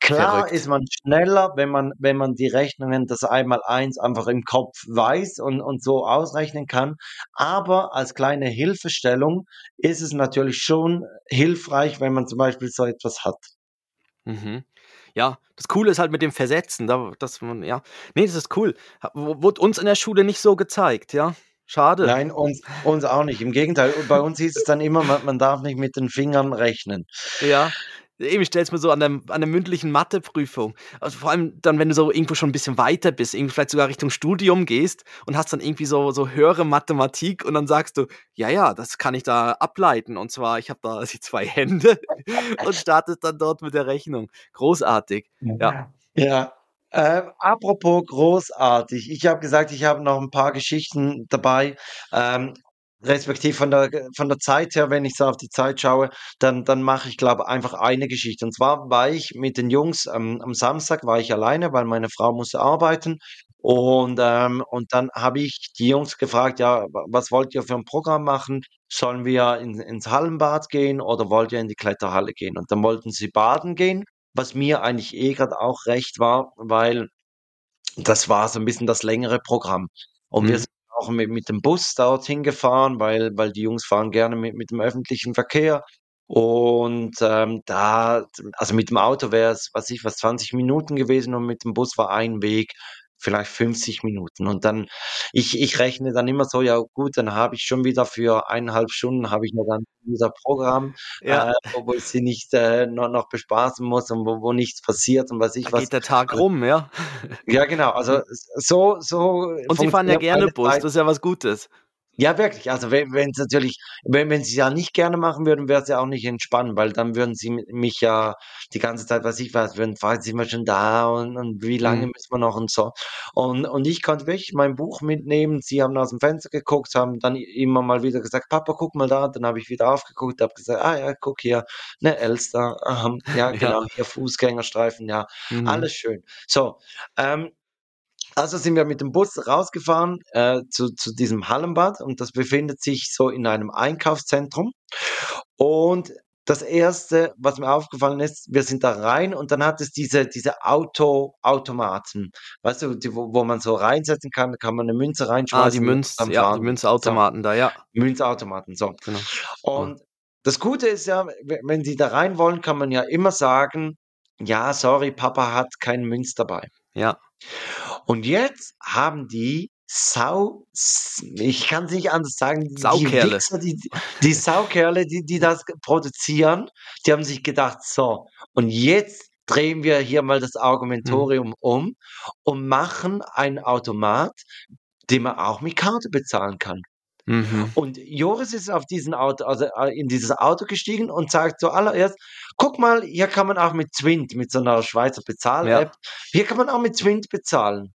Klar verrückt. ist man schneller, wenn man, wenn man die Rechnungen, das einmal eins einfach im Kopf weiß und, und so ausrechnen kann. Aber als kleine Hilfestellung ist es natürlich schon hilfreich, wenn man zum Beispiel so etwas hat. Mhm. Ja, das Coole ist halt mit dem Versetzen, da, dass man, ja. Nee, das ist cool. Wurde uns in der Schule nicht so gezeigt, ja. Schade. Nein, uns, uns auch nicht. Im Gegenteil, bei uns hieß es dann immer, man, man darf nicht mit den Fingern rechnen. Ja. Eben, stelle es mir so an der, an der mündlichen Matheprüfung. Also vor allem dann, wenn du so irgendwo schon ein bisschen weiter bist, irgendwie vielleicht sogar Richtung Studium gehst und hast dann irgendwie so, so höhere Mathematik und dann sagst du, ja, ja, das kann ich da ableiten. Und zwar, ich habe da die zwei Hände und startest dann dort mit der Rechnung. Großartig. Ja. Ja. Äh, apropos großartig. Ich habe gesagt, ich habe noch ein paar Geschichten dabei. Ähm, respektive von der, von der Zeit her, wenn ich so auf die Zeit schaue, dann, dann mache ich, glaube einfach eine Geschichte. Und zwar war ich mit den Jungs ähm, am Samstag, war ich alleine, weil meine Frau musste arbeiten. Und, ähm, und dann habe ich die Jungs gefragt, ja, wa- was wollt ihr für ein Programm machen? Sollen wir in, ins Hallenbad gehen oder wollt ihr in die Kletterhalle gehen? Und dann wollten sie baden gehen, was mir eigentlich eh gerade auch recht war, weil das war so ein bisschen das längere Programm. Und wir Mhm. sind auch mit, mit dem Bus dorthin gefahren, weil, weil die Jungs fahren gerne mit, mit dem öffentlichen Verkehr. Und ähm, da, also mit dem Auto wäre es, was ich, was 20 Minuten gewesen und mit dem Bus war ein Weg vielleicht 50 Minuten. Und dann, ich, ich rechne dann immer so, ja gut, dann habe ich schon wieder für eineinhalb Stunden habe ich ja dann wieder Programm, Ja, äh, wo, ich sie nicht äh, noch, noch bespaßen muss und wo, wo nichts passiert und was ich da was. geht der Tag rum, ja. Ja, genau. Also so, so Und Sie fahren ja gerne Bus, das ist ja was Gutes. Ja, wirklich. Also wenn wenn's natürlich wenn wenn sie's ja nicht gerne machen würden, wäre es ja auch nicht entspannend, weil dann würden sie mi mich ja die ganze Zeit, weiß ich was, würden fragen: „Sind wir schon da und und wie lange Mhm. müssen wir noch“ und so. Und und ich konnte wirklich mein Buch mitnehmen. Sie haben aus'm Fenster geguckt, haben dann immer mal wieder gesagt: „Papa, guck mal da.“ Dann habe ich wieder aufgeguckt, habe gesagt: „Ah ja, guck hier, 'ne Elster. Aha, ja Ja. genau, hier Fußgängerstreifen, ja, Mhm. alles schön.“ So, ähm, also sind wir mit dem Bus rausgefahren, äh, zu zu diesem Hallenbad und das befindet sich so in einem Einkaufszentrum. Und das Erste, was mir aufgefallen ist, wir sind da rein und dann hat es diese diese Auto Automaten. Weißt du, die wo wo man so reinsetzen kann, da kann man 'ne Münze Ah, die reinschmeißen Münz ja, die die. So, Münzautomaten da, ja. Münzautomaten, so. Genau. Und das Gute ist ja, we wenn Sie da rein wollen, kann man ja immer sagen: „Ja, sorry, Papa hat keinen Münz dabei.“ Ja. Und jetzt haben die Sau ich kann's nicht anders sagen, die Saukerle. Wichser, die die Saukerle, die die das produzieren, die haben sich gedacht: „So, und jetzt drehen wir hier mal das Mhm. Argumentorium um und machen einen Automat, den man auch mit Karte bezahlen kann.“ Mhm. Und Joris ist auf diesen Auto also, äh, in dieses Auto gestiegen und sagt zuallererst: „Guck mal, hier kann man auch mit Zwind“ mit so 'ner Schweizer Bezahl-App: Ja. „Hier kann man auch mit Zwind bezahlen.“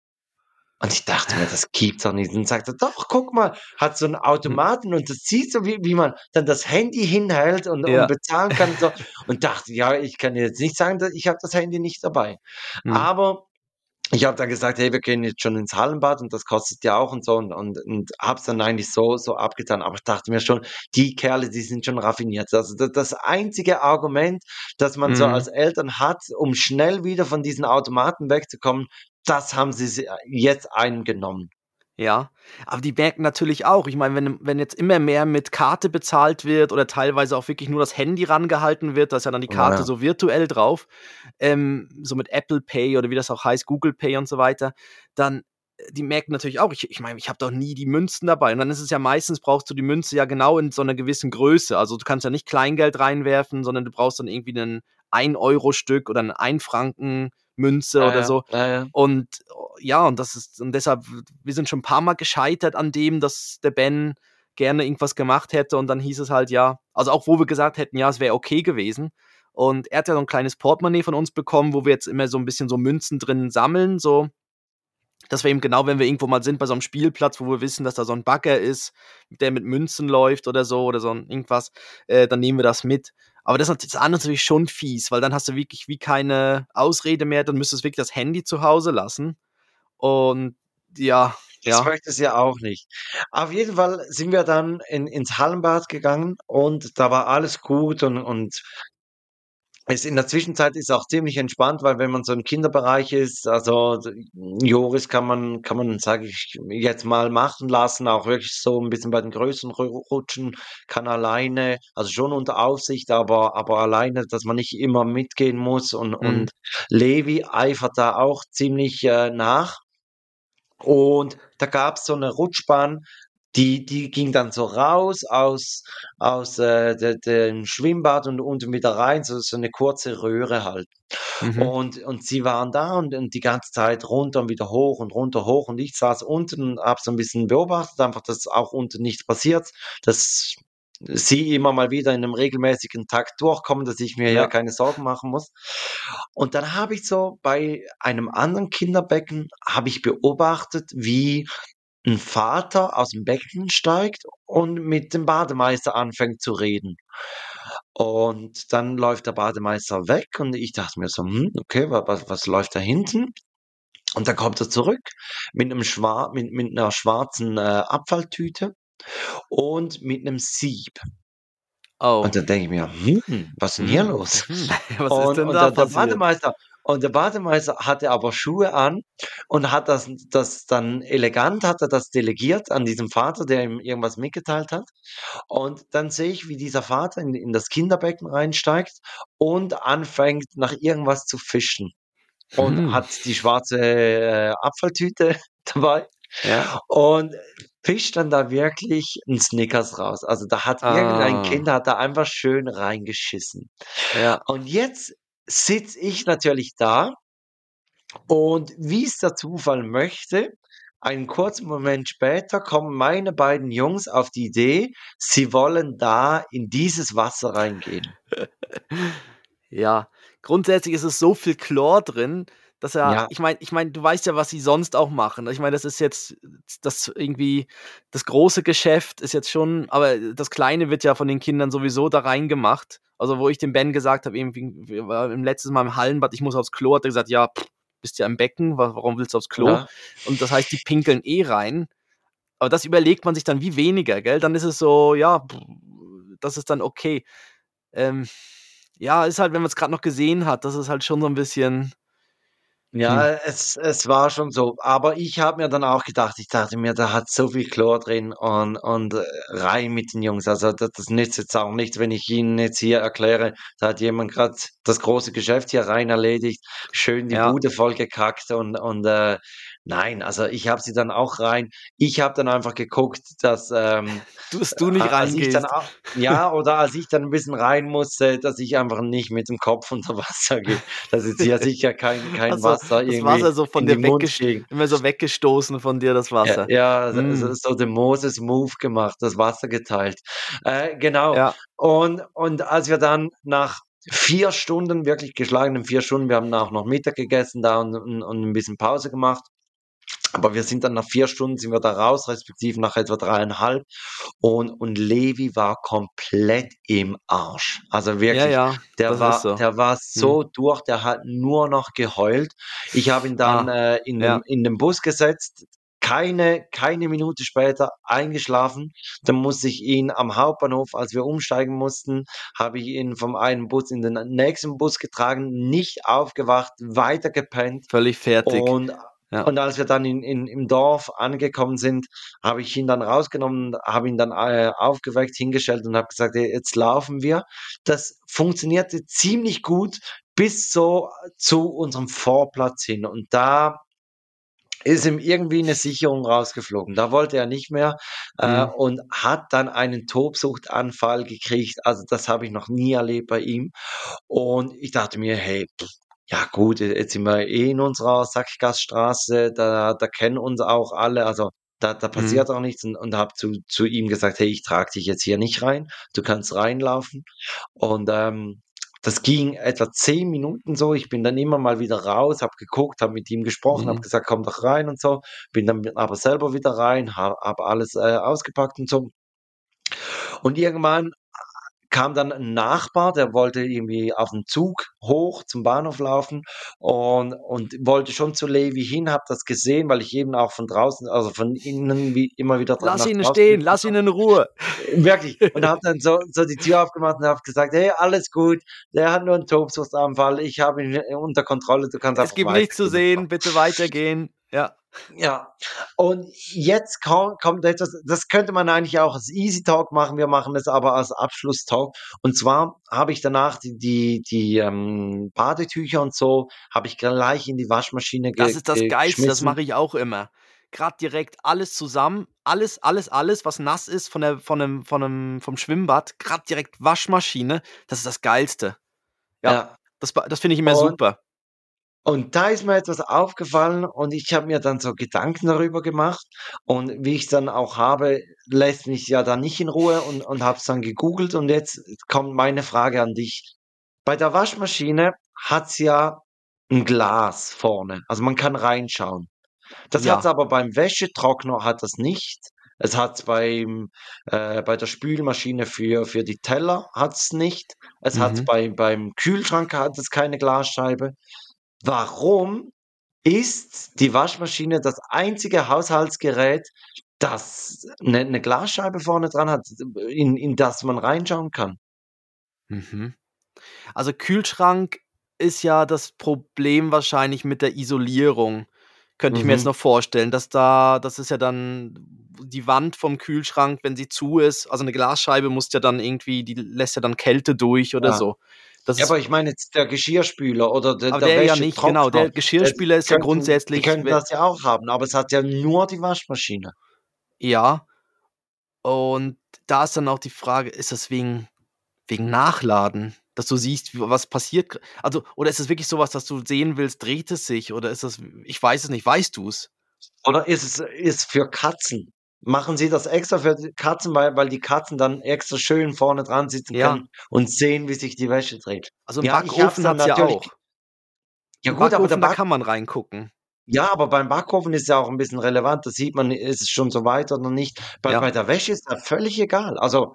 Und ich dachte mir: „Das gibt's doch nicht.“ Und sagt er: „Doch, guck mal.“ Hat so 'n Mhm. Automaten und das sieht so, wie wie man dann das Handy hinhält und und Ja. bezahlen kann und so und dachte: „Ja, ich kann jetzt nicht sagen, da ich habe das Handy nicht dabei.“ Mhm. Aber ich habe dann gesagt: „Hey, wir gehen jetzt schon ins Hallenbad und das kostet ja auch“ und so und und und habe es dann eigentlich so so abgetan. Aber ich dachte mir schon, die Kerle, die sind schon raffiniert. Also, da das einzige Argument, das man so als Mhm. Eltern hat, um schnell wieder von diesen Automaten wegzukommen, das haben sie si jetzt eingenommen. Ja, aber die merken natürlich auch, ich meine, wenn, wenn jetzt immer mehr mit Karte bezahlt wird oder teilweise auch wirklich nur das Handy rangehalten wird, da ist ja dann die Karte oh, ja. so virtuell drauf, ähm, so mit Apple Pay oder wie das auch heißt, Google Pay und so weiter, dann äh, die merken natürlich auch, ich meine, ich, mein, ich habe doch nie die Münzen dabei. Und dann ist es ja meistens, brauchst du die Münze ja genau in so einer gewissen Größe. Also du kannst ja nicht Kleingeld reinwerfen, sondern du brauchst dann irgendwie ein 1-Euro-Stück oder ein 1-Franken-Stück. Münze ja, oder so. Ja, ja. Und ja, und das ist, und deshalb, wir sind schon ein paar Mal gescheitert an dem, dass der Ben gerne irgendwas gemacht hätte und dann hieß es halt ja, also auch wo wir gesagt hätten, ja, es wäre okay gewesen. Und er hat ja so ein kleines Portemonnaie von uns bekommen, wo wir jetzt immer so ein bisschen so Münzen drin sammeln, so dass wir eben genau, wenn wir irgendwo mal sind bei so einem Spielplatz, wo wir wissen, dass da so ein Bagger ist, der mit Münzen läuft oder so oder so ein irgendwas, äh, dann nehmen wir das mit. Aber das ist nat natürlich schon fies, weil dann hast du wirklich wie keine Ausrede mehr, dann müsstest wirklich das Handy zu Hause lassen. Und ja, Das ja. möchte sie ja auch nicht. Auf jeden Fall sind wir dann in ins Hallenbad gegangen und da war alles gut und und es in der Zwischenzeit ist auch ziemlich entspannt, weil wenn man so im Kinderbereich ist, also, Joris kann man kann man, sage ich jetzt mal, machen lassen, auch wirklich so 'n bisschen bei den größeren Ru rutschen, kann alleine also, schon unter Aufsicht, aber aber alleine, dass man nicht immer mitgehen muss und Mhm. und Levi eifert da auch ziemlich, äh, nach. Und da gab's so 'ne Rutschbahn, die die ging dann so raus aus aus, äh, de dem Schwimmbad und unten wieder rein, so so 'ne kurze Röhre halt. Mhm. Und und sie waren da und und die ganze Zeit runter und wieder hoch und runter, hoch und ich saß unten und habe so 'n bisschen beobachtet, einfach, dass auch unten nichts passiert, dass sie immer mal wieder in 'nem regelmäßigen Takt durchkommen, dass ich mir hier Ja. keine Sorgen machen muss. Und dann habe ich so bei einem anderen Kinderbecken habe ich beobachtet, wie 'n Vater aus'm Becken steigt und mit dem Bademeister anfängt zu reden. Und dann läuft der Bademeister weg und ich dachte mir so: „Hm, okay, wa was was läuft da hinten?“ Und dann kommt er zurück mit 'nem schwa mit mit 'ner schwarzen, äh, Abfalltüte und mit 'nem Sieb. Oh. Und dann denke ich mir: „Hm, was 'n hier Mhm, los?“ mhm. Was ist Und denn und da der der passiert? Bademeister und der Bademeister hatte aber Schuhe an und hat das das dann elegant hat er das delegiert an diesen Vater, der ihm irgendwas mitgeteilt hat. Und dann sehe ich, wie dieser Vater in in das Kinderbecken reinsteigt und anfängt, nach irgendwas zu fischen und Mhm. hat die schwarze, äh, Abfalltüte dabei Ja. und fischt dann da wirklich 'n Snickers raus. Also, da hat irgendein Kind Ah. hat da einfach schön reingeschissen. Ja. Und jetzt sitze ich natürlich da und wie's der Zufall möchte, einen kurzen Moment später kommen meine beiden Jungs auf die Idee, sie wollen da in dieses Wasser reingehen. Ja, grundsätzlich ist es so viel Chlor drin, dass er Ja. ich meine ich meine, du weißt ja, was sie sonst auch machen. Ich meine, das ist jetzt das irgendwie das große Geschäft ist jetzt schon aber das Kleine wird ja von den Kindern sowieso da reingemacht. Also, wo ich dem Ben gesagt habe, irgendwie wir waren im letzten Mal im Hallenbad, ich muss aufs Klo, hat er gesagt: „Ja, pff, bist ja im Becken, wa warum willst du aufs Klo?“ Ja. Und das heißt, die pinkeln eh rein. Aber das überlegt man sich dann wie weniger, gell? Dann ist es so, ja, das ist dann okay. Ähm, ja, ist halt, wenn man's grad noch gesehen hat, das ist halt schon so 'n bisschen Ja, hm. es es war schon so. Aber ich habe mir dann auch gedacht ich dachte mir, da hat so viel Chlor drin und und, äh, rein mit den Jungs. Also, da das nützt jetzt auch nichts, wenn ich ihnen jetzt hier erkläre, da hat jemand grad das große Geschäft hier rein erledigt, schön die Ja. Bude vollgekackt und und, äh, nein, also, ich habe sie dann auch rein ich habe dann einfach geguckt, dass, ähm, äh, du nicht ich dann reingehst. auch ja, oder als ich dann 'n bisschen rein musste, dass ich einfach nicht mit dem Kopf unter Wasser gehe, dass jetzt hier sicher kein kein Also, Wasser das irgendwie Wasser so von dir Mund weggest fliegt. immer so weggestoßen von dir, das Ja, Wasser. ja, so so Mhm. so den Moses-Move gemacht, das Wasser geteilt. Äh, genau. Ja. Und und als wir dann nach 4 Stunden, wirklich geschlagenen 4 Stunden wir haben auch noch Mittag gegessen da und und und 'n bisschen Pause gemacht. Aber wir sind dann nach 4 Stunden sind wir da raus, respektive nach etwa 3,5 und und Levi war komplett im Arsch. Also, Ja, wirklich, ja, der das ist war so. der war Mhm. so durch, der hat nur noch geheult. Ich habe ihn dann, Ah, äh, in den ja. in den Bus gesetzt, keine keine Minute später eingeschlafen. Dann musste ich ihn am Hauptbahnhof als wir umsteigen mussten, habe ich ihn vom einen Bus in den nächsten Bus getragen, nicht aufgewacht, weiter gepennt. Völlig fertig. Und Ja. und als wir dann in in im Dorf angekommen sind, habe ich ihn dann rausgenommen, habe ihn dann, äh, aufgeweckt, hingestellt und habe gesagt: „Ey, jetzt laufen wir.“ Das funktionierte ziemlich gut bis so zu unserem Vorplatz hin. Und da ist ihm irgendwie 'ne Sicherung rausgeflogen. Da wollte er nicht mehr, äh, Mhm. und hat dann einen Tobsuchtanfall gekriegt. Also, das habe ich noch nie erlebt bei ihm. Und ich dachte mir: „Hey, ja gut, j jetzt sind wir eh in unserer Sackgassstraße, da da kennen uns auch alle, also, da da Mhm. passiert auch nichts.“ Und und habe zu zu ihm gesagt: „Hey, ich trage dich jetzt hier nicht rein. Du kannst reinlaufen.“ Und, ähm, das ging etwa 10 Minuten so. Ich bin dann immer mal wieder raus, habe geguckt, habe mit ihm gesprochen, habe Mhm. gesagt: „Komm doch rein“ und so. Bin dann aber selber wieder rein, ha habe alles, äh, ausgepackt und so. Und irgendwann kam dann 'n Nachbar, der wollte irgendwie auf'n Zug hoch zum Bahnhof laufen und und wollte schon zu Levi hin, habe das gesehen, weil ich eben auch von draußen also, von innen wie immer wieder dra Lass ihn stehen, lass ihn in Ruhe. Wirklich. Und habe dann so so die Tür aufgemacht und habe gesagt: „Hey, alles gut, der hat nur 'n Tobsuchtsanfall. Ich habe ihn, unter Kontrolle. Du kannst Es gibt nichts zu weitergehen“ und so. sehen, bitte weitergehen. Ja. Ja. Und jetzt ko kommt etwas, das könnte man eigentlich auch als Easy Talk machen. Wir machen es aber als Abschlusstalk. Und zwar habe ich danach die die die, ähm, Badetücher und so habe ich gleich in die Waschmaschine Das ist das ge Geilste, das mache ich auch immer. Grad direkt alles zusammen, alles alles alles, was nass ist von der von 'nem von 'nem vom Schwimmbad, grad direkt Waschmaschine, das ist das Geilste. Ja, Ja. das das finde ich immer Und super. Und da ist mir etwas aufgefallen und ich habe mir dann so Gedanken darüber gemacht. Und wie ich's dann auch habe, lässt mich ja dann nicht in Ruhe und und habe es dann gegoogelt und jetzt kommt meine Frage an dich. Bei der Waschmaschine hat's ja 'n Glas vorne, also, man kann reinschauen. Das hat's Ja. aber beim Wäschetrockner hat das nicht. Es hat's beim äh, bei der Spülmaschine für für die Teller hat's nicht. Es hat's Mhm. bei beim Kühlschrank hat es keine Glasscheibe. Warum ist die Waschmaschine das einzige Haushaltsgerät, das 'ne 'ne Glasscheibe vorne dran hat, in in das man reinschauen kann? Mhm. Also, Kühlschrank ist ja das Problem wahrscheinlich mit der Isolierung. Könnte ich mir jetzt Mhm. noch vorstellen, dass da das ist ja dann die Wand vom Kühlschrank, wenn sie zu ist also, 'ne Glasscheibe muss ja dann irgendwie die lässt ja dann Kälte durch oder Ja. so. Das Ja, aber ich meine jetzt der Geschirrspüler oder der Aber der der ja nicht, genau. Der Geschirrspüler ist ja könnten die grundsätzlich könnten we das ja auch haben, aber es hat ja nur die Waschmaschine. Ja. Und da ist dann auch die Frage, ist das wegen wegen Nachladen, dass du siehst, was passiert also, oder ist es wirklich so was, dass du sehen willst, dreht es sich oder ist das ich weiß es nicht. Weißt du's? Oder ist es ist für Katzen? Machen Sie das extra für die Katzen, weil weil die Katzen dann extra schön vorne dran sitzen Ja. können und sehen, wie sich die Wäsche dreht? Also 'n Ja, es Backofen dann hat's ja auch. Ja Im gut, aber Backofen, da Back kann man reingucken. Ja, aber beim Backofen ist ja auch 'n bisschen relevant. Da sieht man, ist es schon so weit oder nicht. Bei Ja. bei der Wäsche ist das völlig egal. Also,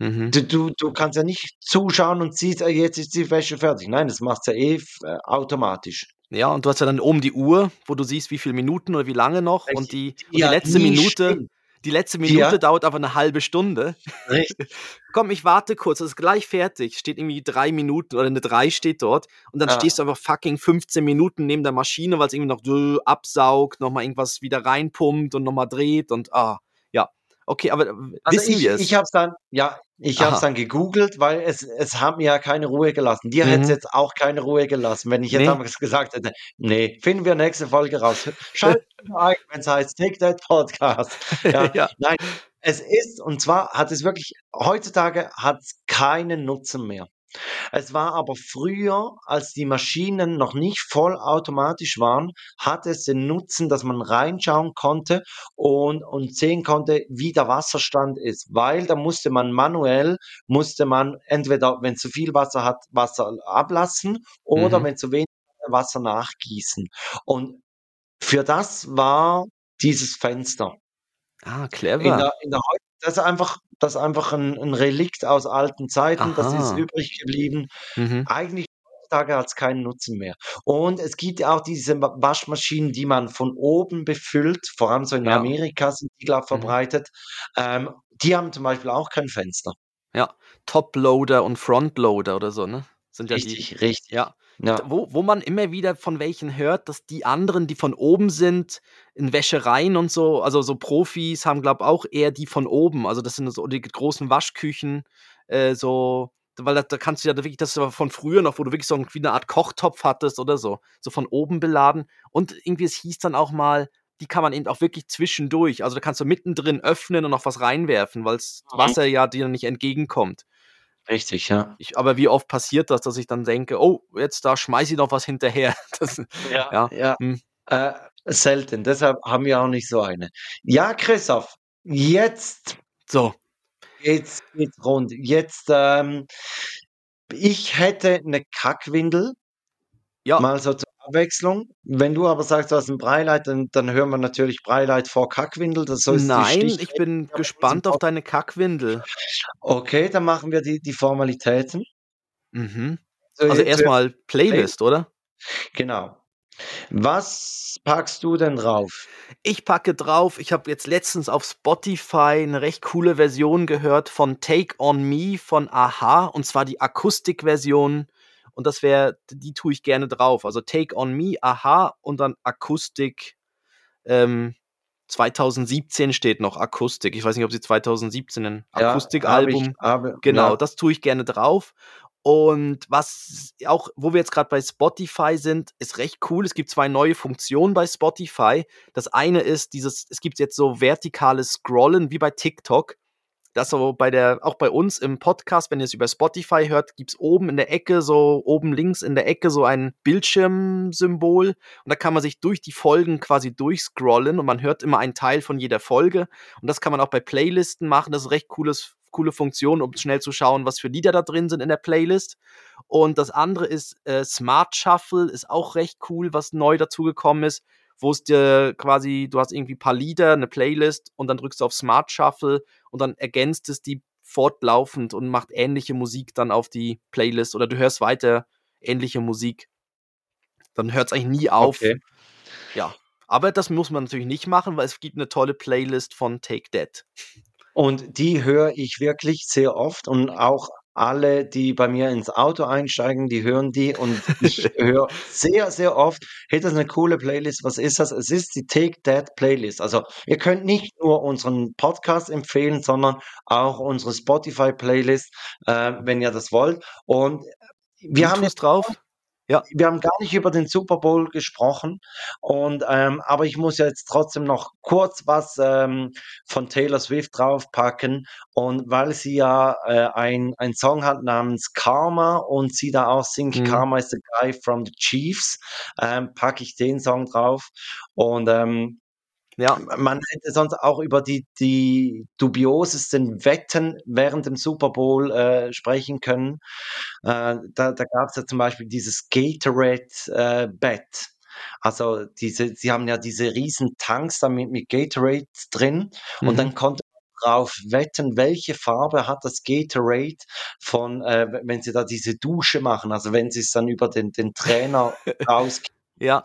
Mhm. du du du kannst ja nicht zuschauen und siehst: „Ah, jetzt ist die Wäsche fertig.“ Nein, das macht's ja eh äh, automatisch. Ja, und du hast ja dann oben die Uhr, wo du siehst, wie viel Minuten oder wie lange noch und die und die letzte Minute stimmt. Die letzte Die ja Minute dauert aber 'ne halbe Stunde. Richtig. „Komm, ich warte kurz, das ist gleich fertig.“ Steht irgendwie 3 Minuten oder 'ne 3 steht dort und dann Ja. stehst du einfach fucking 15 Minuten neben der Maschine, weil's irgendwie noch absaugt, noch mal irgendwas wieder reinpumpt und noch mal dreht und, ah. Okay, aber, Also, wissen ich wir es? ich habe es dann ja, ich habe es dann gegoogelt, weil es es hat mir ja keine Ruhe gelassen. Dir hätte es Mhm. jetzt auch keine Ruhe gelassen, wenn ich jetzt Ne. einfach gesagt hätte: „Ne, finden wir nächste Folge raus.“ Schalten wieder ein, wenn's heißt „Take That Podcast.“ Ja, Ja. nein, es ist und zwar hat es wirklich heutzutage hat's keinen Nutzen mehr. Es war aber früher, als die Maschinen noch nicht vollautomatisch waren, hatte es den Nutzen, dass man reinschauen konnte und und sehen konnte, wie der Wasserstand ist, weil da musste man manuell musste man entweder, wenn's zu viel Wasser hat, Wasser ablassen oder Mhm. wenn zu wenig Wasser nachgießen. Und für das war dieses Fenster. Ah, In clever. der in der das ist einfach das ist einfach 'n 'n Relikt aus alten Zeiten, das ist Aha. übrig geblieben. Mhm. Eigentlich heutzutage hat's keinen Nutzen mehr. Und es gibt ja auch diese Wa Waschmaschinen, die man von oben befüllt, vor allem so in Ja. Amerika sind die, glaube Mhm. verbreitet. Ähm, die haben zum Beispiel auch kein Fenster. Ja, Toploader und Frontloader oder so, ne? Sind ja die Richtig, richtig. ja. Ja. wo wo man immer wieder von welchen hört, dass die anderen, die von oben sind, in Wäschereien und so also, so Profis haben, glaube auch eher die von oben. Also, das sind so die großen Waschküchen, äh, so weil da da kannst du ja wirklich das war von früher noch, wo du wirklich so 'n wie 'ne Art Kochtopf hattest oder so, so von oben beladen. Und irgendwie es hieß dann auch mal, die kann man eben auch wirklich zwischendurch also, da kannst du mittendrin öffnen und noch was reinwerfen, weil's Mhm. Wasser ja dir nicht entgegenkommt. Richtig, ja. Ich aber wie oft passiert das, dass ich dann denke: „Oh, jetzt da schmeiße ich noch was hinterher.“ Das Ja, ja, ja. mhm. Äh, selten, deshalb haben wir auch nicht so eine. Ja, Christoph, jetzt So. geht's geht's rund. Jetzt, ähm ich hätte 'ne Kackwindel Ja. mal so zur Abwechslung. Wenn du aber sagst, du hast 'n Breileid, dann dann hören wir natürlich Breileid vor Kackwindel. Das so ist die Nein, ich bin gespannt auf deine Kackwindel. Okay, dann machen wir die die Formalitäten. Mhm. So, Also, je erst zuerst mal Play Playlist, oder? Genau. Was packst du denn drauf? Ich packe drauf ich habe jetzt letztens auf Spotify 'ne recht coole Version gehört von „Take on Me“ von a-ha, und zwar die Akustikversion. Und das wäre die tue ich gerne drauf. Also, „Take on Me“, a-ha und dann Akustik, ähm, 2017 steht noch Akustik. Ich weiß nicht, ob sie 2017 'nen Ja, ich Akustikalbum genau, ja. das tue ich gerne drauf. Und was auch wo wir jetzt grad bei Spotify sind, ist recht cool. Es gibt 2 neue Funktionen bei Spotify. Das eine ist dieses es gibt jetzt so vertikales Scrollen wie bei TikTok. Das so bei der auch bei uns im Podcast, wenn ihr's über Spotify hört, gibt's oben in der Ecke so oben links in der Ecke so ein Bildschirmsymbol. Und da kann man sich durch die Folgen quasi durchscrollen und man hört immer einen Teil von jeder Folge. Und das kann man auch bei Playlisten machen. Das ist recht cooles coole Funktion, um schnell zu schauen, was für Lieder da drin sind in der Playlist. Und das andere ist, äh, Smart Shuffle ist auch recht cool, was neu dazugekommen ist, wo's dir quasi du hast irgendwie paar Lieder, 'ne Playlist und dann drückst du auf Smart Shuffle und dann ergänzt es die fortlaufend und macht ähnliche Musik dann auf die Playlist oder du hörst weiter ähnliche Musik. Dann hört's eigentlich nie auf. Okay. Ja, aber das muss man natürlich nicht machen, weil es gibt 'ne tolle Playlist von „Take That“. Und die höre ich wirklich sehr oft und auch alle, die bei mir ins Auto einsteigen, die hören die und ich höre sehr, sehr oft: „Hey, das ist 'ne coole Playlist. Was ist das?“ Es ist die „Take That“ Playlist. Also, ihr könnt nicht nur unseren Podcast empfehlen, sondern auch unsere Spotify-Playlist, äh, wenn ihr das wollt. Und wir Du haben drauf? Ja. wir haben gar nicht über den Super Bowl gesprochen und, ähm aber ich muss ja jetzt trotzdem noch kurz was, ähm, von Taylor Swift draufpacken. Und weil sie ja, äh, ein ein Song hat namens „Karma“ und sie da auch singt Mhm. „Karma is the guy from the Chiefs“, ähm, packe ich den Song drauf. Und, ähm, Ja. Man hätte sonst auch über die, die dubiosesten Wetten während dem Super Bowl äh, sprechen können. Äh, da da gab es ja zum Beispiel dieses Gatorade-Bet. Äh, also diese, sie haben ja diese riesen Tanks da mit, Gatorade drin mhm. und dann konnte man drauf wetten, welche Farbe hat das Gatorade von, äh, wenn sie da diese Dusche machen, also wenn sie es dann über den, den Trainer raus ja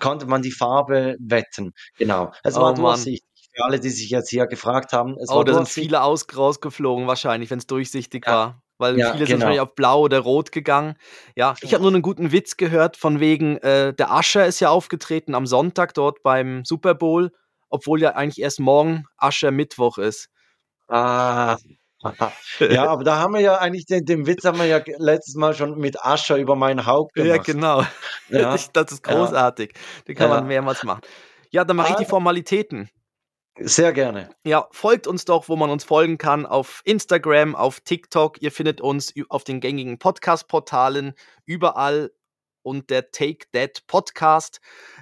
konnte man die Farbe wetten. Genau. Es oh, war durchsichtig. Für alle, die sich jetzt hier gefragt haben. Es oh, da sind viele aus, rausgeflogen wahrscheinlich, wenn es durchsichtig ja. war. Weil ja, viele sind genau. wahrscheinlich auf blau oder rot gegangen. Ja, ich habe nur einen guten Witz gehört von wegen, äh, der Ascher ist ja aufgetreten am Sonntag dort beim Super Bowl, obwohl ja eigentlich erst morgen Ascher Mittwoch ist. Ah, ja, aber da haben wir ja eigentlich den, den Witz haben wir ja letztes Mal schon mit Ascher über mein Haupt gemacht. Ja, genau. Ja. Das ist großartig. Ja. Den kann ja. man mehrmals machen. Ja, dann mache ich die Formalitäten. Sehr gerne. Ja, folgt uns doch, wo man uns folgen kann, auf Instagram, auf TikTok. Ihr findet uns auf den gängigen Podcast-Portalen, überall und der Take That Podcast.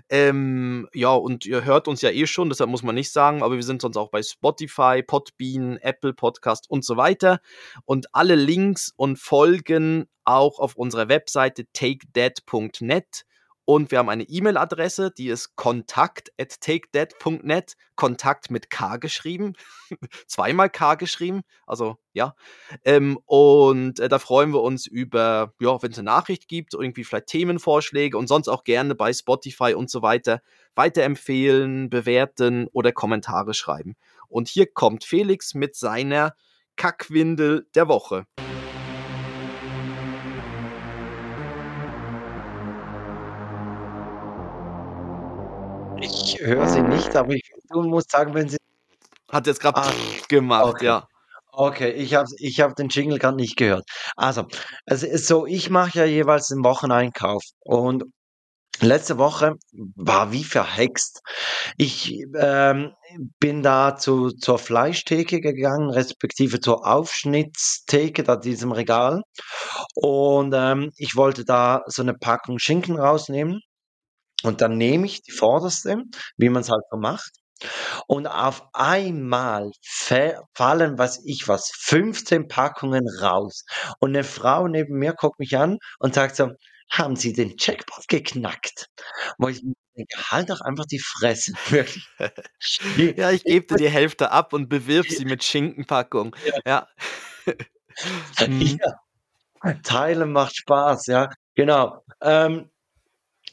Ähm, ja, und ihr hört uns ja eh schon, deshalb muss man nicht sagen, aber wir sind sonst auch bei Spotify, Podbean, Apple Podcast und so weiter. Und alle Links und Folgen auch auf unserer Webseite takedat.net. Und wir haben eine E-Mail-Adresse, die ist kontakt at takedead.net. Kontakt mit K geschrieben. Zweimal K geschrieben. Also, ja. Ähm, und äh, da freuen wir uns über, ja, wenn es eine Nachricht gibt, irgendwie vielleicht Themenvorschläge und sonst auch gerne bei Spotify und so weiter weiterempfehlen, bewerten oder Kommentare schreiben. Und hier kommt Felix mit seiner Kackwindel der Woche. Höre sie nicht, aber ich, du musst sagen, wenn sie. Hat jetzt gerade ah, gemacht, okay. ja. Okay, ich habe ich hab den Jingle gerade nicht gehört. Also, es ist so, ich mache ja jeweils den Wocheneinkauf und letzte Woche war wie verhext. Ich ähm, bin da zu, zur Fleischtheke gegangen, respektive zur Aufschnittstheke, da diesem Regal. Und ähm, ich wollte da so eine Packung Schinken rausnehmen. Und dann nehme ich die vorderste, wie man es halt so macht. Und auf einmal fallen, was ich was, 15 Packungen raus. Und eine Frau neben mir guckt mich an und sagt so, haben Sie den Checkpot geknackt? Wo ich denke, halt doch einfach die Fresse. Wirklich. ja, ich gebe dir die Hälfte ab und bewirf sie mit Schinkenpackung. Ja. ja. Mhm. Teilen macht Spaß, ja. Genau. Ähm,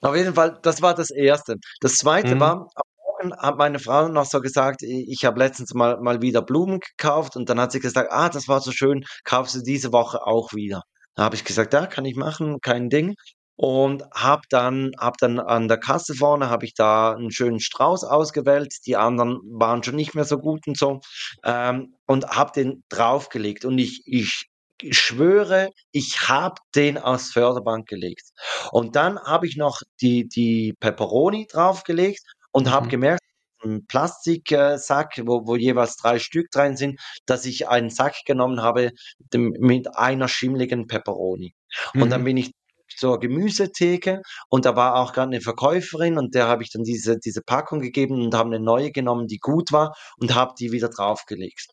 auf jeden Fall, das war das Erste. Das Zweite Mhm. war, am Morgen hat meine Frau noch so gesagt, ich habe letztens mal mal wieder Blumen gekauft und dann hat sie gesagt: „Ah, das war so schön, kaufst du diese Woche auch wieder?“ Da habe ich gesagt: „Ja, kann ich machen, kein Ding.“ Und habe dann habe dann an der Kasse vorne habe ich da einen schönen Strauß ausgewählt. Die anderen waren schon nicht mehr so gut und so, ähm, und habe den draufgelegt. Und ich ich schwöre, ich habe den aus Förderbank gelegt. Und dann habe ich noch die, die Pepperoni draufgelegt und mhm. habe gemerkt, ein Plastiksack, wo, wo jeweils drei Stück drin sind, dass ich einen Sack genommen habe mit einer schimmligen Pepperoni. Mhm. Und dann mhm. bin ich zur Gemüsetheke und da war auch gerade eine Verkäuferin und der habe ich dann diese, diese Packung gegeben und habe eine neue genommen, die gut war und habe die wieder draufgelegt.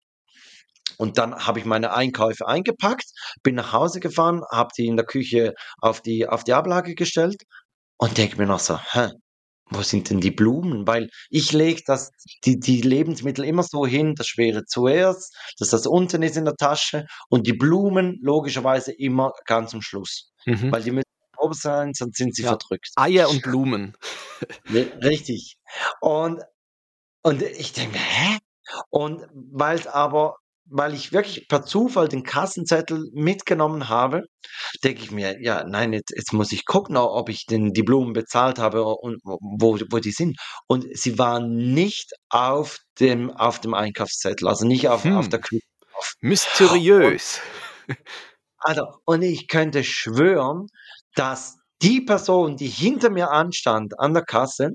Und dann habe ich meine Einkäufe eingepackt, bin nach Hause gefahren, habe die in der Küche auf die, auf die Ablage gestellt und denke mir noch so, hä, wo sind denn die Blumen? Weil ich lege das, die, die Lebensmittel immer so hin, das Schwere zuerst, dass das unten ist in der Tasche und die Blumen logischerweise immer ganz am Schluss. Mhm. Weil die müssen oben sein, sonst sind sie ja, verdrückt. Eier und Blumen. Richtig. Und, und ich denke, hä? Und weil es aber weil ich wirklich per Zufall den Kassenzettel mitgenommen habe, denke ich mir, ja, nein, jetzt, jetzt muss ich gucken, ob ich den, die Blumen bezahlt habe und wo, wo die sind. Und sie waren nicht auf dem, auf dem Einkaufszettel, also nicht auf, hm. auf der Küche. Mysteriös. Und, also, und ich könnte schwören, dass die Person, die hinter mir anstand an der Kasse,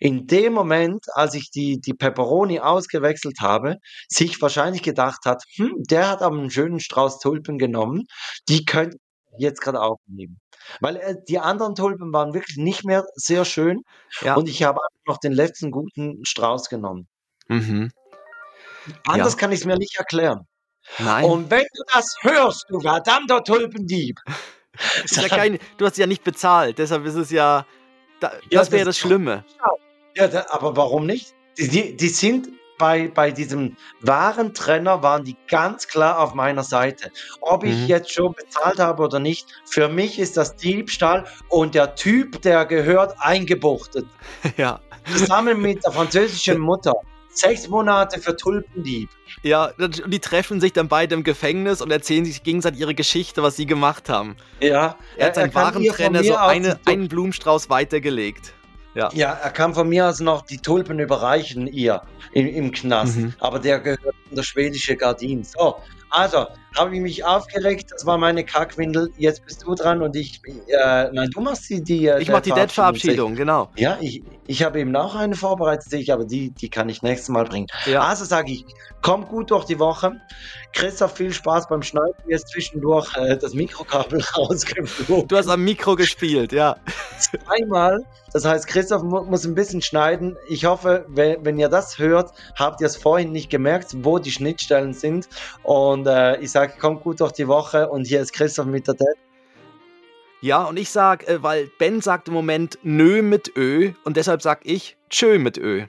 in dem Moment, als ich die, die Pepperoni ausgewechselt habe, sich wahrscheinlich gedacht hat, hm, der hat aber einen schönen Strauß Tulpen genommen, die könnte jetzt gerade aufnehmen. Weil äh, die anderen Tulpen waren wirklich nicht mehr sehr schön Ja. und ich habe einfach noch den letzten guten Strauß genommen. Mhm. Anders Ja. kann ich es mir nicht erklären. Nein. Und wenn du das hörst, du verdammter Tulpendieb, ja kein, du hast ja nicht bezahlt, deshalb ist es ja. Da, Ja, das wäre das das Schlimme. Ja, da, aber warum nicht? Die, die, sind bei, bei diesem Warentrenner waren die ganz klar auf meiner Seite. Ob ich Mhm. jetzt schon bezahlt habe oder nicht, für mich ist das Diebstahl und der Typ, der gehört, eingebuchtet. ja. Zusammen mit der französischen Mutter. Sechs Monate für Tulpendieb. Ja, und die treffen sich dann beide im Gefängnis und erzählen sich gegenseitig ihre Geschichte, was sie gemacht haben. Ja, Er hat seinen Warentrenner so eine, einen Blumenstrauß weitergelegt. Ja. Ja, er kann von mir aus noch die Tulpen überreichen, ihr, im, im Knast. Mhm. Aber der gehört in der schwedische Gardin. So, also, habe ich mich aufgeregt, das war meine Kackwindel. Jetzt bist du dran und ich, äh, nein, du machst die, die äh, Ich mach die Dead-Verabschiedung, genau. Ja, ich, ich habe eben auch eine vorbereitet, ich, aber die, die kann ich nächstes Mal bringen. Ja. Also sage ich, komm gut durch die Woche. Christoph, viel Spaß beim Schneiden. Ist zwischendurch äh, das Mikrokabel rausgeflogen. Du hast am Mikro gespielt, ja. Zweimal. Das heißt, Christoph mu muss ein bisschen schneiden. Ich hoffe, wenn, wenn ihr das hört, habt ihr es vorhin nicht gemerkt, wo die Schnittstellen sind. Und äh, ich sage, kommt gut durch die Woche. Und hier ist Christoph mit der Dead. Ja, und ich sag, äh, weil Ben sagt im Moment Nö mit Ö und deshalb sag ich Tschö mit Ö.